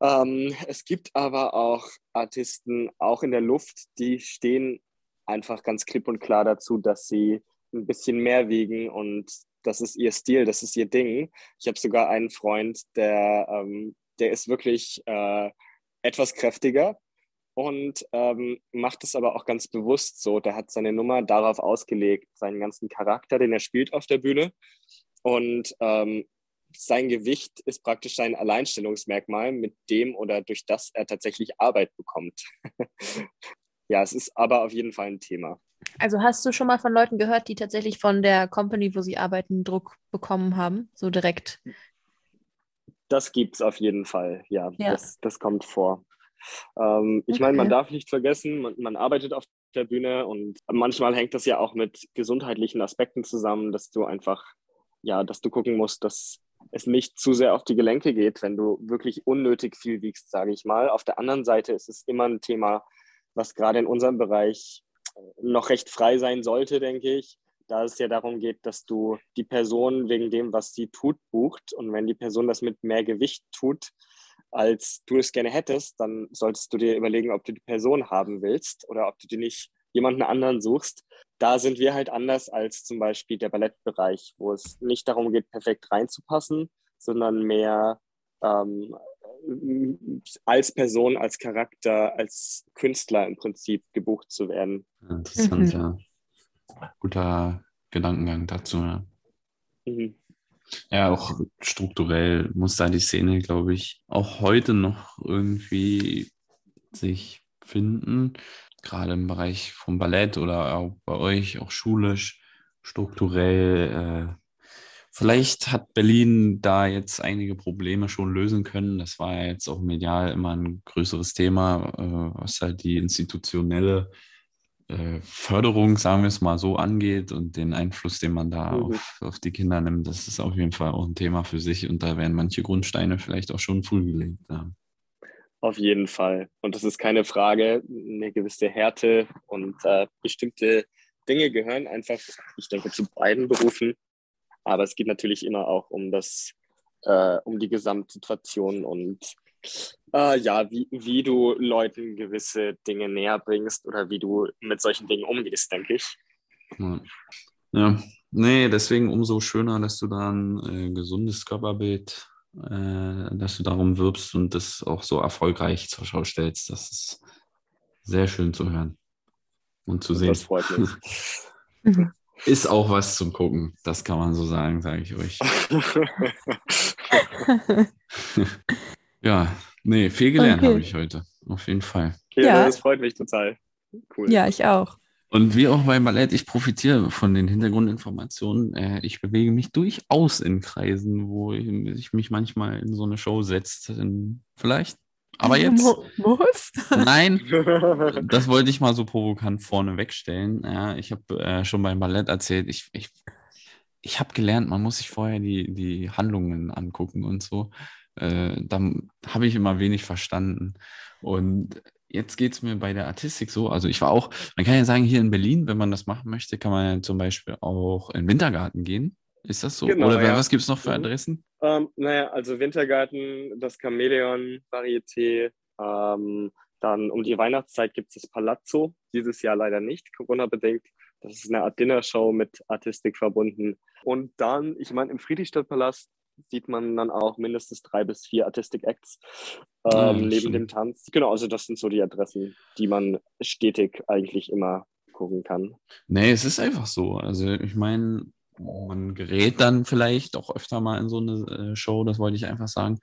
Ähm, es gibt aber auch Artisten, auch in der Luft, die stehen einfach ganz klipp und klar dazu, dass sie ein bisschen mehr wiegen und das ist ihr Stil, das ist ihr Ding. Ich habe sogar einen Freund, der, ähm, der ist wirklich äh, etwas kräftiger und ähm, macht es aber auch ganz bewusst so. Der hat seine Nummer darauf ausgelegt, seinen ganzen Charakter, den er spielt auf der Bühne. Und ähm, sein Gewicht ist praktisch sein Alleinstellungsmerkmal, mit dem oder durch das er tatsächlich Arbeit bekommt. (laughs) ja, es ist aber auf jeden Fall ein Thema. Also hast du schon mal von Leuten gehört, die tatsächlich von der Company, wo sie arbeiten, Druck bekommen haben, so direkt? Das gibt es auf jeden Fall, ja. ja. Das, das kommt vor. Ähm, ich okay. meine, man darf nicht vergessen, man, man, arbeitet auf der Bühne und manchmal hängt das ja auch mit gesundheitlichen Aspekten zusammen, dass du einfach, ja, dass du gucken musst, dass es nicht zu sehr auf die Gelenke geht, wenn du wirklich unnötig viel wiegst, sage ich mal. Auf der anderen Seite ist es immer ein Thema, was gerade in unserem Bereich noch recht frei sein sollte, denke ich, da es ja darum geht, dass du die Person wegen dem, was sie tut, bucht. Und wenn die Person das mit mehr Gewicht tut, als du es gerne hättest, dann solltest du dir überlegen, ob du die Person haben willst oder ob du die nicht jemanden anderen suchst. Da sind wir halt anders als zum Beispiel der Ballettbereich, wo es nicht darum geht, perfekt reinzupassen, sondern mehr ähm, als Person, als Charakter, als Künstler im Prinzip gebucht zu werden. Interessant, mhm. ja. Guter Gedankengang dazu, ja. Mhm. Ja, auch strukturell muss da die Szene, glaube ich, auch heute noch irgendwie sich finden. Gerade im Bereich vom Ballett oder auch bei euch, auch schulisch, strukturell. Äh, vielleicht hat Berlin da jetzt einige Probleme schon lösen können. Das war ja jetzt auch medial immer ein größeres Thema, äh, was halt die institutionelle äh, Förderung, sagen wir es mal so, angeht und den Einfluss, den man da mhm. auf, auf die Kinder nimmt, das ist auf jeden Fall auch ein Thema für sich und da werden manche Grundsteine vielleicht auch schon früh gelegt. Ja. Auf jeden Fall. Und das ist keine Frage, eine gewisse Härte und äh, bestimmte Dinge gehören einfach, ich denke, zu beiden Berufen. Aber es geht natürlich immer auch um das, äh, um die Gesamtsituation und äh, ja, wie, wie du Leuten gewisse Dinge näher bringst oder wie du mit solchen Dingen umgehst, denke ich. Ja. ja. Nee, deswegen umso schöner, dass du da ein äh, gesundes Körperbild, äh, dass du darum wirbst und das auch so erfolgreich zur Schau stellst. Das ist sehr schön zu hören und zu sehen. Das freut mich. (laughs) Ist auch was zum Gucken, das kann man so sagen, sage ich euch. (laughs) (laughs) Ja, nee, viel gelernt okay. habe ich heute. Auf jeden Fall. Ja, ja, das freut mich total. Cool. Ja, ich auch. Und wie auch beim Ballett, ich profitiere von den Hintergrundinformationen. Äh, ich bewege mich durchaus in Kreisen, wo ich mich manchmal in so eine Show setzt. Vielleicht. Aber jetzt. Was? Nein, (laughs) das wollte ich mal so provokant vorne wegstellen. Ja, ich habe äh, schon beim Ballett erzählt, ich, ich, ich habe gelernt, man muss sich vorher die, die Handlungen angucken und so äh, dann habe ich immer wenig verstanden. Und jetzt geht es mir bei der Artistik so, also ich war auch, man kann ja sagen, hier in Berlin, wenn man das machen möchte, kann man ja zum Beispiel auch in den Wintergarten gehen. Ist das so? Genau, Oder ja. was gibt es noch für mhm. Adressen? Ähm, naja, also Wintergarten, das Chamäleon, Varieté, ähm, dann um die Weihnachtszeit gibt es das Palazzo, dieses Jahr leider nicht, Corona-bedingt. Das ist eine Art Dinnershow mit Artistik verbunden. Und dann, ich meine, im Friedrichstadtpalast sieht man dann auch mindestens drei bis vier Artistic Acts ah, ähm, ja, neben dem Tanz. Genau, also das sind so die Adressen, die man stetig eigentlich immer gucken kann. Nee, es ist einfach so. Also ich meine, man gerät dann vielleicht auch öfter mal in so eine äh, Show, das wollte ich einfach sagen.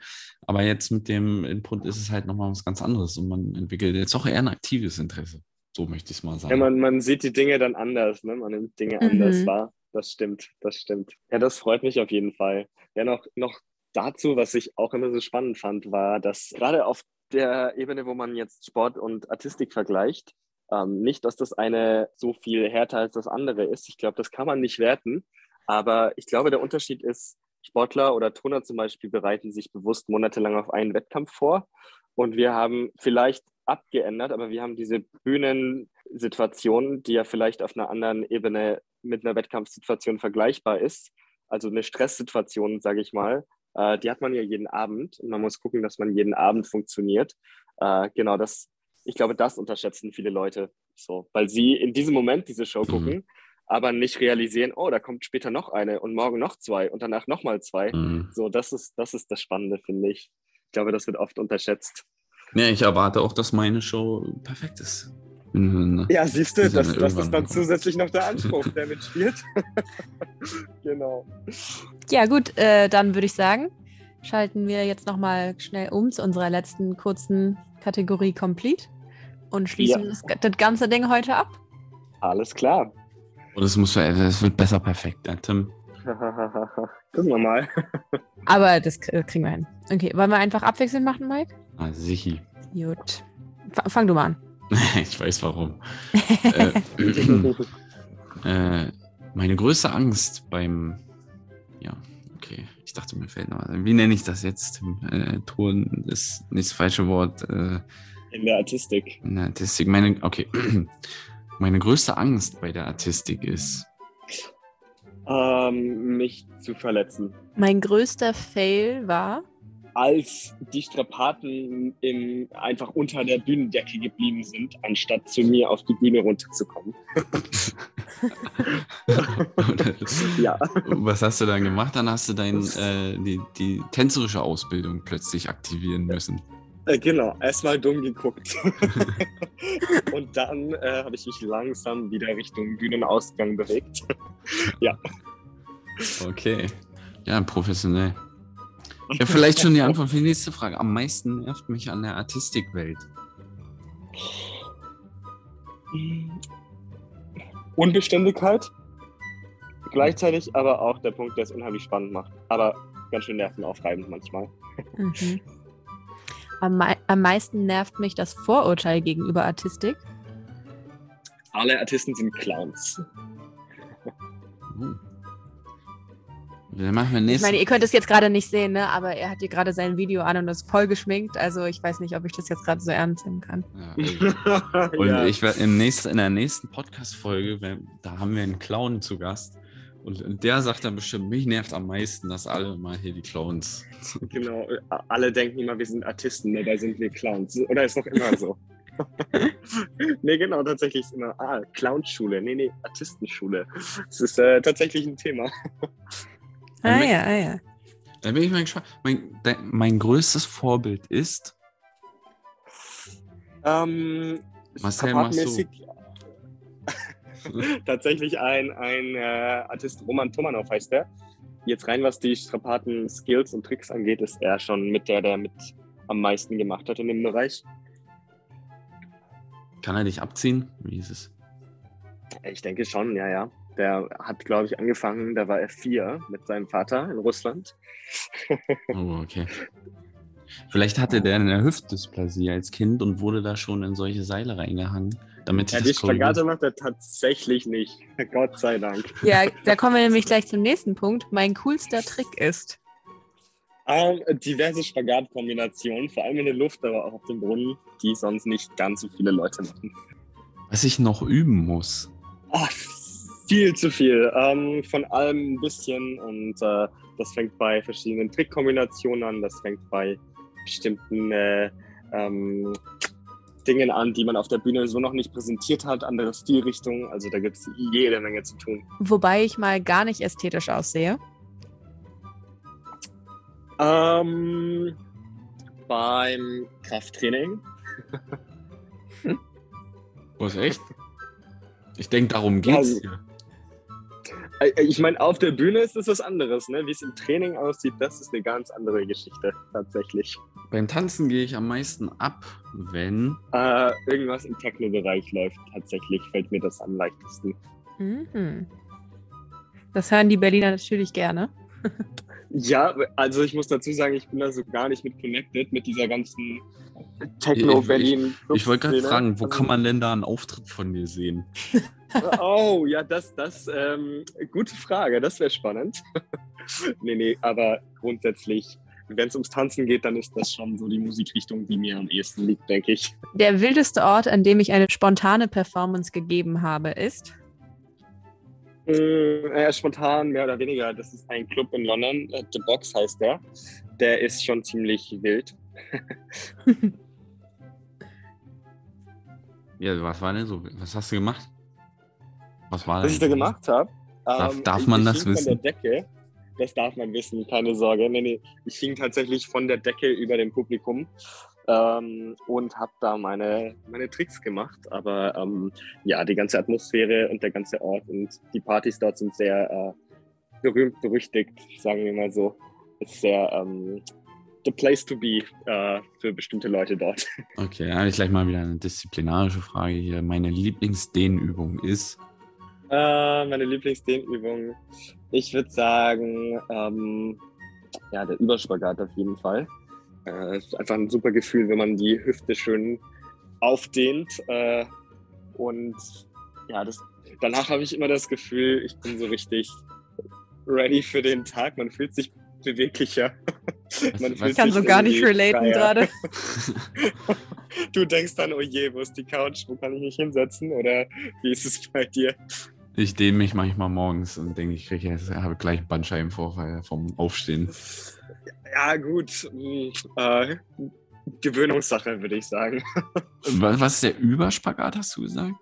Aber jetzt mit dem Input ist es halt nochmal was ganz anderes und man entwickelt jetzt auch eher ein aktives Interesse. So möchte ich es mal sagen. Ja, man, man sieht die Dinge dann anders, ne? man nimmt Dinge mhm. anders wahr das stimmt, das stimmt. Ja, das freut mich auf jeden Fall. Ja, noch, noch dazu, was ich auch immer so spannend fand, war, dass gerade auf der Ebene, wo man jetzt Sport und Artistik vergleicht, ähm, nicht, dass das eine so viel härter als das andere ist. Ich glaube, das kann man nicht werten. Aber ich glaube, der Unterschied ist, Sportler oder Turner zum Beispiel bereiten sich bewusst monatelang auf einen Wettkampf vor. Und wir haben vielleicht abgeändert, aber wir haben diese Bühnensituation, die ja vielleicht auf einer anderen Ebene mit einer Wettkampfsituation vergleichbar ist. Also eine Stresssituation, sage ich mal, äh, die hat man ja jeden Abend und man muss gucken, dass man jeden Abend funktioniert. Äh, genau, das, ich glaube, das unterschätzen viele Leute so, weil sie in diesem Moment diese Show mhm. gucken, aber nicht realisieren, oh, da kommt später noch eine und morgen noch zwei und danach nochmal zwei. Mhm. So, das ist, das ist das Spannende, finde ich. Ich glaube, das wird oft unterschätzt. Ja, ich erwarte auch, dass meine Show perfekt ist. Mhm, ja, siehst du, das, das ist dann zusätzlich noch der Anspruch, der mitspielt. (laughs) genau. Ja, gut, äh, dann würde ich sagen, schalten wir jetzt nochmal schnell um zu unserer letzten kurzen Kategorie Complete und schließen ja. das, das, ganze Ding heute ab. Alles klar. Und es muss, es wird besser perfekt, ja, Tim. (laughs) Gucken wir mal. Aber das kriegen wir hin. Okay, wollen wir einfach abwechselnd machen, Mike? Ah, sicher. Gut. Fang du mal an. (laughs) ich weiß warum. (laughs) äh, äh, meine größte Angst beim, ja, okay, ich dachte, mir fällt noch, wie nenne ich das jetzt? Äh, Ton ist nicht das falsche Wort. Äh, in der Artistik. In der Artistik, meine, okay. (clears throat) meine größte Angst bei der Artistik ist, ähm, mich zu verletzen. Mein größter Fail war, als die Strapaten im, einfach unter der Bühnendecke geblieben sind, anstatt zu mir auf die Bühne runterzukommen. (laughs) ja. Was hast du dann gemacht? Dann hast du dein, äh, die, die tänzerische Ausbildung plötzlich aktivieren müssen. Äh, genau, erstmal dumm geguckt. (laughs) Und dann äh, habe ich mich langsam wieder Richtung Bühnenausgang bewegt. (laughs) ja. Okay. Ja, professionell. Ja, vielleicht schon die Antwort für die nächste Frage. Am meisten nervt mich an der Artistikwelt. Unbeständigkeit. Gleichzeitig aber auch der Punkt, der es unheimlich spannend macht. Aber ganz schön nervenaufreibend manchmal. Mhm. Am, mei am meisten nervt mich das Vorurteil gegenüber Artistik. Alle Artisten sind Clowns. Uh. Dann machen wir Ich meine, ihr könnt es jetzt gerade nicht sehen, ne? aber er hat hier gerade sein Video an und ist voll geschminkt. Also ich weiß nicht, ob ich das jetzt gerade so ernst nehmen kann. Ja, und ja. ich werde in der nächsten Podcast-Folge, da haben wir einen Clown zu Gast. Und der sagt dann bestimmt, mich nervt am meisten, dass alle mal hier die Clowns. Genau, alle denken immer, wir sind Artisten, dabei sind wir Clowns. Oder ist noch immer so? (laughs) nee, genau, tatsächlich ist immer, ah, Clownschule. Nee, nee, Artistenschule. Das ist äh, tatsächlich ein Thema. Ah ja, ah ja. Da bin ich mal gespannt. Mein, de, mein größtes Vorbild ist. Ähm, Marcel Massot. (laughs) Tatsächlich ein, ein äh, Artist, Roman Tomanov heißt der. Jetzt rein, was die Strapaten, Skills und Tricks angeht, ist er schon mit der, der mit am meisten gemacht hat in dem Bereich. Kann er dich abziehen? Wie ist es? Ich denke schon, ja, ja. Der hat, glaube ich, angefangen, da war er vier mit seinem Vater in Russland. oh, okay. Vielleicht hatte der eine Hüftdysplasie als Kind und wurde da schon in solche Seile reingehangen. Damit ja, die Spagate macht er tatsächlich nicht. (laughs) Gott sei Dank. Ja, da kommen wir nämlich gleich zum nächsten Punkt. Mein coolster Trick ist. Um, ähm, diverse Spagatkombinationen, vor allem in der Luft, aber auch auf dem Brunnen, die sonst nicht ganz so viele Leute machen. Was ich noch üben muss. Ach, viel zu viel. Ähm, von allem ein bisschen und äh, das fängt bei verschiedenen Trickkombinationen an, das fängt bei bestimmten äh, ähm, Dingen an, die man auf der Bühne so noch nicht präsentiert hat, andere Stilrichtungen. Also da gibt es jede Menge zu tun. Wobei ich mal gar nicht ästhetisch aussehe. Ähm, beim Krafttraining. Was echt? Ich denke, darum geht's also, hier. Äh, äh, ich meine, auf der Bühne ist es was anderes, ne? Wie es im Training aussieht, das ist eine ganz andere Geschichte, tatsächlich. Beim Tanzen gehe ich am meisten ab, wenn. Äh, irgendwas im Techno-Bereich läuft, tatsächlich fällt mir das am leichtesten. Mhm. Das hören die Berliner natürlich gerne. (laughs) ja, also ich muss dazu sagen, ich bin da so gar nicht mit connected, mit dieser ganzen Techno-Berlin. Ich, ich, ich wollte gerade fragen, wo kann man denn da einen Auftritt von dir sehen? (laughs) oh, ja, das, das, ähm, gute Frage, das wäre spannend. (laughs) nee, nee, aber grundsätzlich, wenn es ums Tanzen geht, dann ist das schon so die Musikrichtung, die mir am ehesten liegt, denke ich. Der wildeste Ort, an dem ich eine spontane Performance gegeben habe, ist? Äh, spontan, mehr oder weniger. Das ist ein Club in London, äh, The Box heißt der. Der ist schon ziemlich wild. (laughs) ja, was war denn so? Was hast du gemacht? Was war Was ich da gemacht habe? Darf, ähm, darf man das wissen? Decke. Das darf man wissen, keine Sorge. Nee, nee. Ich hing tatsächlich von der Decke über dem Publikum ähm, und habe da meine, meine Tricks gemacht. Aber ähm, ja, die ganze Atmosphäre und der ganze Ort und die Partys dort sind sehr äh, berühmt, berüchtigt, sagen wir mal so. Ist sehr ähm, the place to be äh, für bestimmte Leute dort. (laughs) Okay, dann habe ich gleich mal wieder eine disziplinarische Frage hier. Meine Lieblingsdehnübung ist? Äh, meine Lieblingsdehnübung, ich würde sagen, ähm, ja, der Überspagat auf jeden Fall. Äh, ist einfach ein super Gefühl, wenn man die Hüfte schön aufdehnt. Äh, und ja, das, danach habe ich immer das Gefühl, ich bin so richtig ready für den Tag. Man fühlt sich beweglicher. Man ich kann so gar nicht relaten gerade. (laughs) (laughs) du denkst dann, oh je, wo ist die Couch? Wo kann ich mich hinsetzen? Oder wie ist es bei dir? Ich dehne mich manchmal morgens und denke, ich kriege jetzt, habe gleich einen Bandscheibenvorfall vom Aufstehen. Ja, gut. Hm, äh, Gewöhnungssache, würde ich sagen. (laughs) Was ist der Überspagat, hast du gesagt?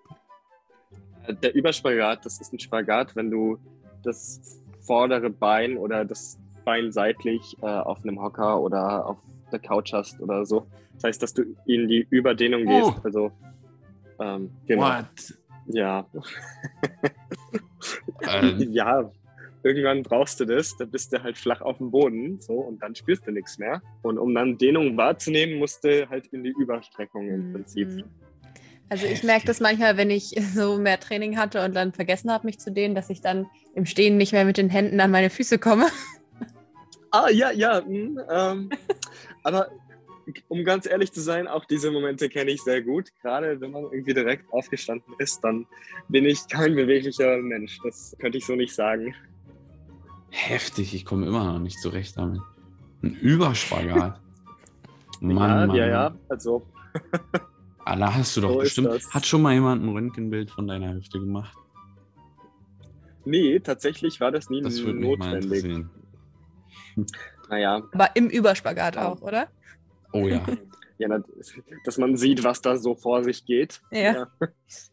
Äh, der Überspagat, das ist ein Spagat, wenn du das vordere Bein oder das Bein seitlich äh, auf einem Hocker oder auf der Couch hast oder so. Das heißt, dass du in die Überdehnung gehst. Oh. Also, ähm, genau. What? Ja. ähm. (laughs) Ja, irgendwann brauchst du das, dann bist du halt flach auf dem Boden so und dann spürst du nichts mehr. Und um dann Dehnung wahrzunehmen, musst du halt in die Überstreckung im mhm. Prinzip. Also ich merke das manchmal, wenn ich (laughs) so mehr Training hatte und dann vergessen habe, mich zu dehnen, dass ich dann im Stehen nicht mehr mit den Händen an meine Füße komme. (laughs) Ah, ja, ja. Mh, hm, ähm, aber um ganz ehrlich zu sein, auch diese Momente kenne ich sehr gut. Gerade wenn man irgendwie direkt aufgestanden ist, dann bin ich kein beweglicher Mensch. Das könnte ich so nicht sagen. Heftig, ich komme immer noch nicht zurecht damit. Ein Überspagat. (laughs) Mann, ja, Mann. ja, ja, also. (laughs) Allah hast du doch so bestimmt. Hat schon mal jemand ein Röntgenbild von deiner Hüfte gemacht? Nee, tatsächlich war das nie das notwendig. Naja. Aber im Überspagat auch, oder? Oh ja. (laughs) ja, dass man sieht, was da so vor sich geht. Ja. ja.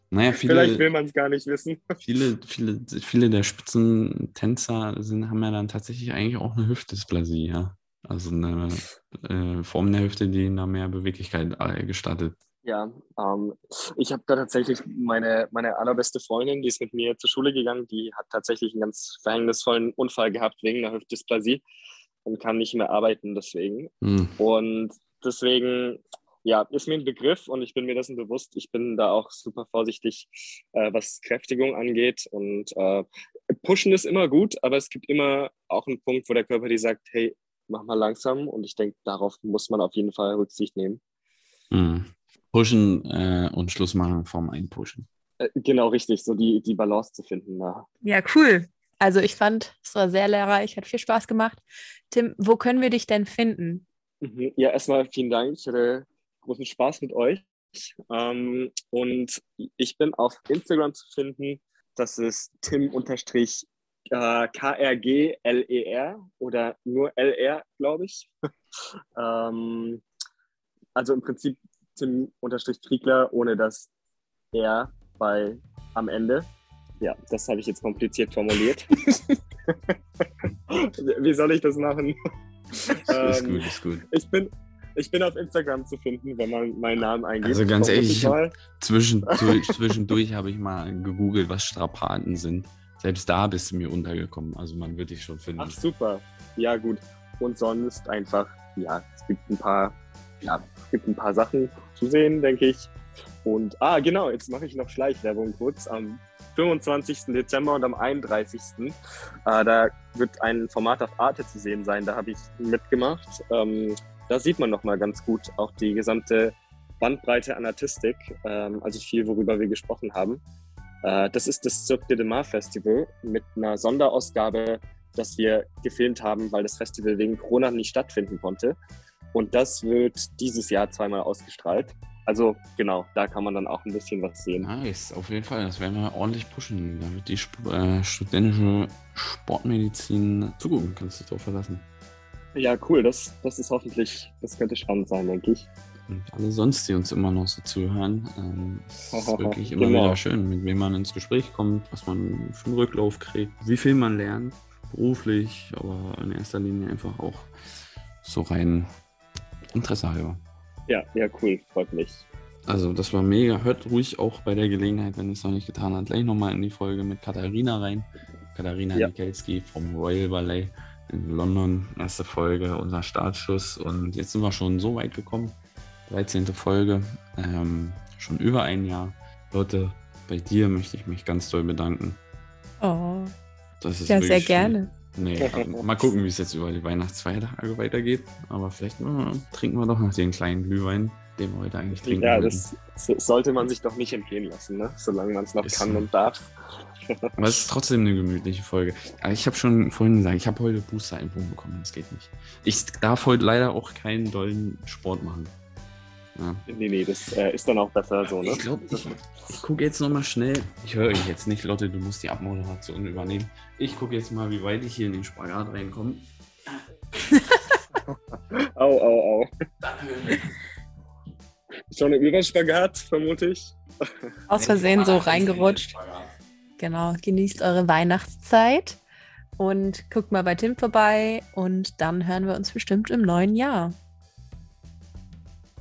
Naja, viele, Vielleicht will man es gar nicht wissen. Viele, viele, viele der Spitzentänzer sind, haben ja dann tatsächlich eigentlich auch eine Hüftdysplasie, ja. Also eine äh, Form der Hüfte, die ihnen da mehr Beweglichkeit äh, gestattet. Ja, ähm, ich habe da tatsächlich meine, meine allerbeste Freundin, die ist mit mir zur Schule gegangen, die hat tatsächlich einen ganz verhängnisvollen Unfall gehabt wegen einer Hüftdysplasie und kann nicht mehr arbeiten deswegen. Mhm. Und deswegen ja, ist mir ein Begriff und ich bin mir dessen bewusst. Ich bin da auch super vorsichtig, äh, was Kräftigung angeht. Und äh, pushen ist immer gut, aber es gibt immer auch einen Punkt, wo der Körper dir sagt, hey, mach mal langsam. Und ich denke, darauf muss man auf jeden Fall Rücksicht nehmen. Mhm. Pushen äh, und Schluss machen vom Einpushen. Äh, genau, richtig, so die, die Balance zu finden. Da. Ja, cool. Also ich fand, es war sehr lehrreich, hat viel Spaß gemacht. Tim, wo können wir dich denn finden? Mhm. Ja, erstmal vielen Dank. Ich hatte großen Spaß mit euch. Ähm, und ich bin auf Instagram zu finden. Das ist Tim-KRGLER äh, oder nur LR, glaube ich. (laughs) ähm, also im Prinzip Tim-Friegler ohne das R bei am Ende. Ja, das habe ich jetzt kompliziert formuliert. (laughs) Wie soll ich das machen? (laughs) ist ähm, gut, ist gut. Ich bin, ich bin auf Instagram zu finden, wenn man meinen Namen eingibt. Also ganz ehrlich, (laughs) zwischendurch, zwischendurch habe ich mal gegoogelt, was Strapaten sind. Selbst da bist du mir untergekommen. Also man wird dich schon finden. Ach super. Ja, gut. Und sonst einfach, ja, es gibt ein paar, ja, es gibt ein paar Sachen zu sehen, denke ich. Und, ah, genau, jetzt mache ich noch Schleichwerbung kurz. Am 25. Dezember und am 31. Äh, da wird ein Format auf Arte zu sehen sein. Da habe ich mitgemacht. Ähm, da sieht man nochmal ganz gut auch die gesamte Bandbreite an Artistik, ähm, also viel, worüber wir gesprochen haben. Äh, das ist das Cirque de Mar Festival mit einer Sonderausgabe, das wir gefilmt haben, weil das Festival wegen Corona nicht stattfinden konnte. Und das wird dieses Jahr zweimal ausgestrahlt. Also genau, da kann man dann auch ein bisschen was sehen. Nice, auf jeden Fall. Das werden wir ordentlich pushen. Da wird die Sp äh, studentische Sportmedizin zugucken, kannst du drauf verlassen. Ja, cool. Das, das ist hoffentlich, das könnte spannend sein, denke ich. Und alle sonst, die uns immer noch so zuhören, ähm, es ist wirklich immer genau. wieder schön, mit wem man ins Gespräch kommt, was man für einen Rücklauf kriegt, wie viel man lernt, beruflich, aber in erster Linie einfach auch so rein Interesse halber. Ja, ja, cool, freut mich. Also das war mega. Hört ruhig auch bei der Gelegenheit, wenn es noch nicht getan habt, gleich nochmal in die Folge mit Katharina rein. Katharina ja. Nikelski vom Royal Ballet in London, erste Folge, unser Startschuss. Und jetzt sind wir schon so weit gekommen. 13. Folge, ähm, schon über ein Jahr. Leute, bei dir möchte ich mich ganz doll bedanken. Oh. Das ist ja, sehr gerne. Nee, (laughs) mal gucken, wie es jetzt über die Weihnachtsfeiertage weitergeht. Aber vielleicht äh, trinken wir doch noch den kleinen Glühwein, den wir heute eigentlich trinken. Ja, das sollte man sich doch nicht empfehlen lassen, ne? solange man es noch ist kann und darf. (laughs) Aber es ist trotzdem eine gemütliche Folge. Aber ich habe schon vorhin gesagt, ich habe heute Booster-Impfung bekommen. Das geht nicht. Ich darf heute leider auch keinen dollen Sport machen. Ja. Nee, nee, das äh, ist dann auch besser so, ne? Ich glaube, ich, ich gucke jetzt nochmal schnell. Ich höre euch jetzt nicht, Lotte, du musst die Abmoderation übernehmen. Ich gucke jetzt mal, wie weit ich hier in den Spagat reinkomme. (laughs) au, au, au. Schon im Überspagat, vermute ich. Aus Versehen so reingerutscht. Genau, genießt eure Weihnachtszeit und guckt mal bei Tim vorbei und dann hören wir uns bestimmt im neuen Jahr.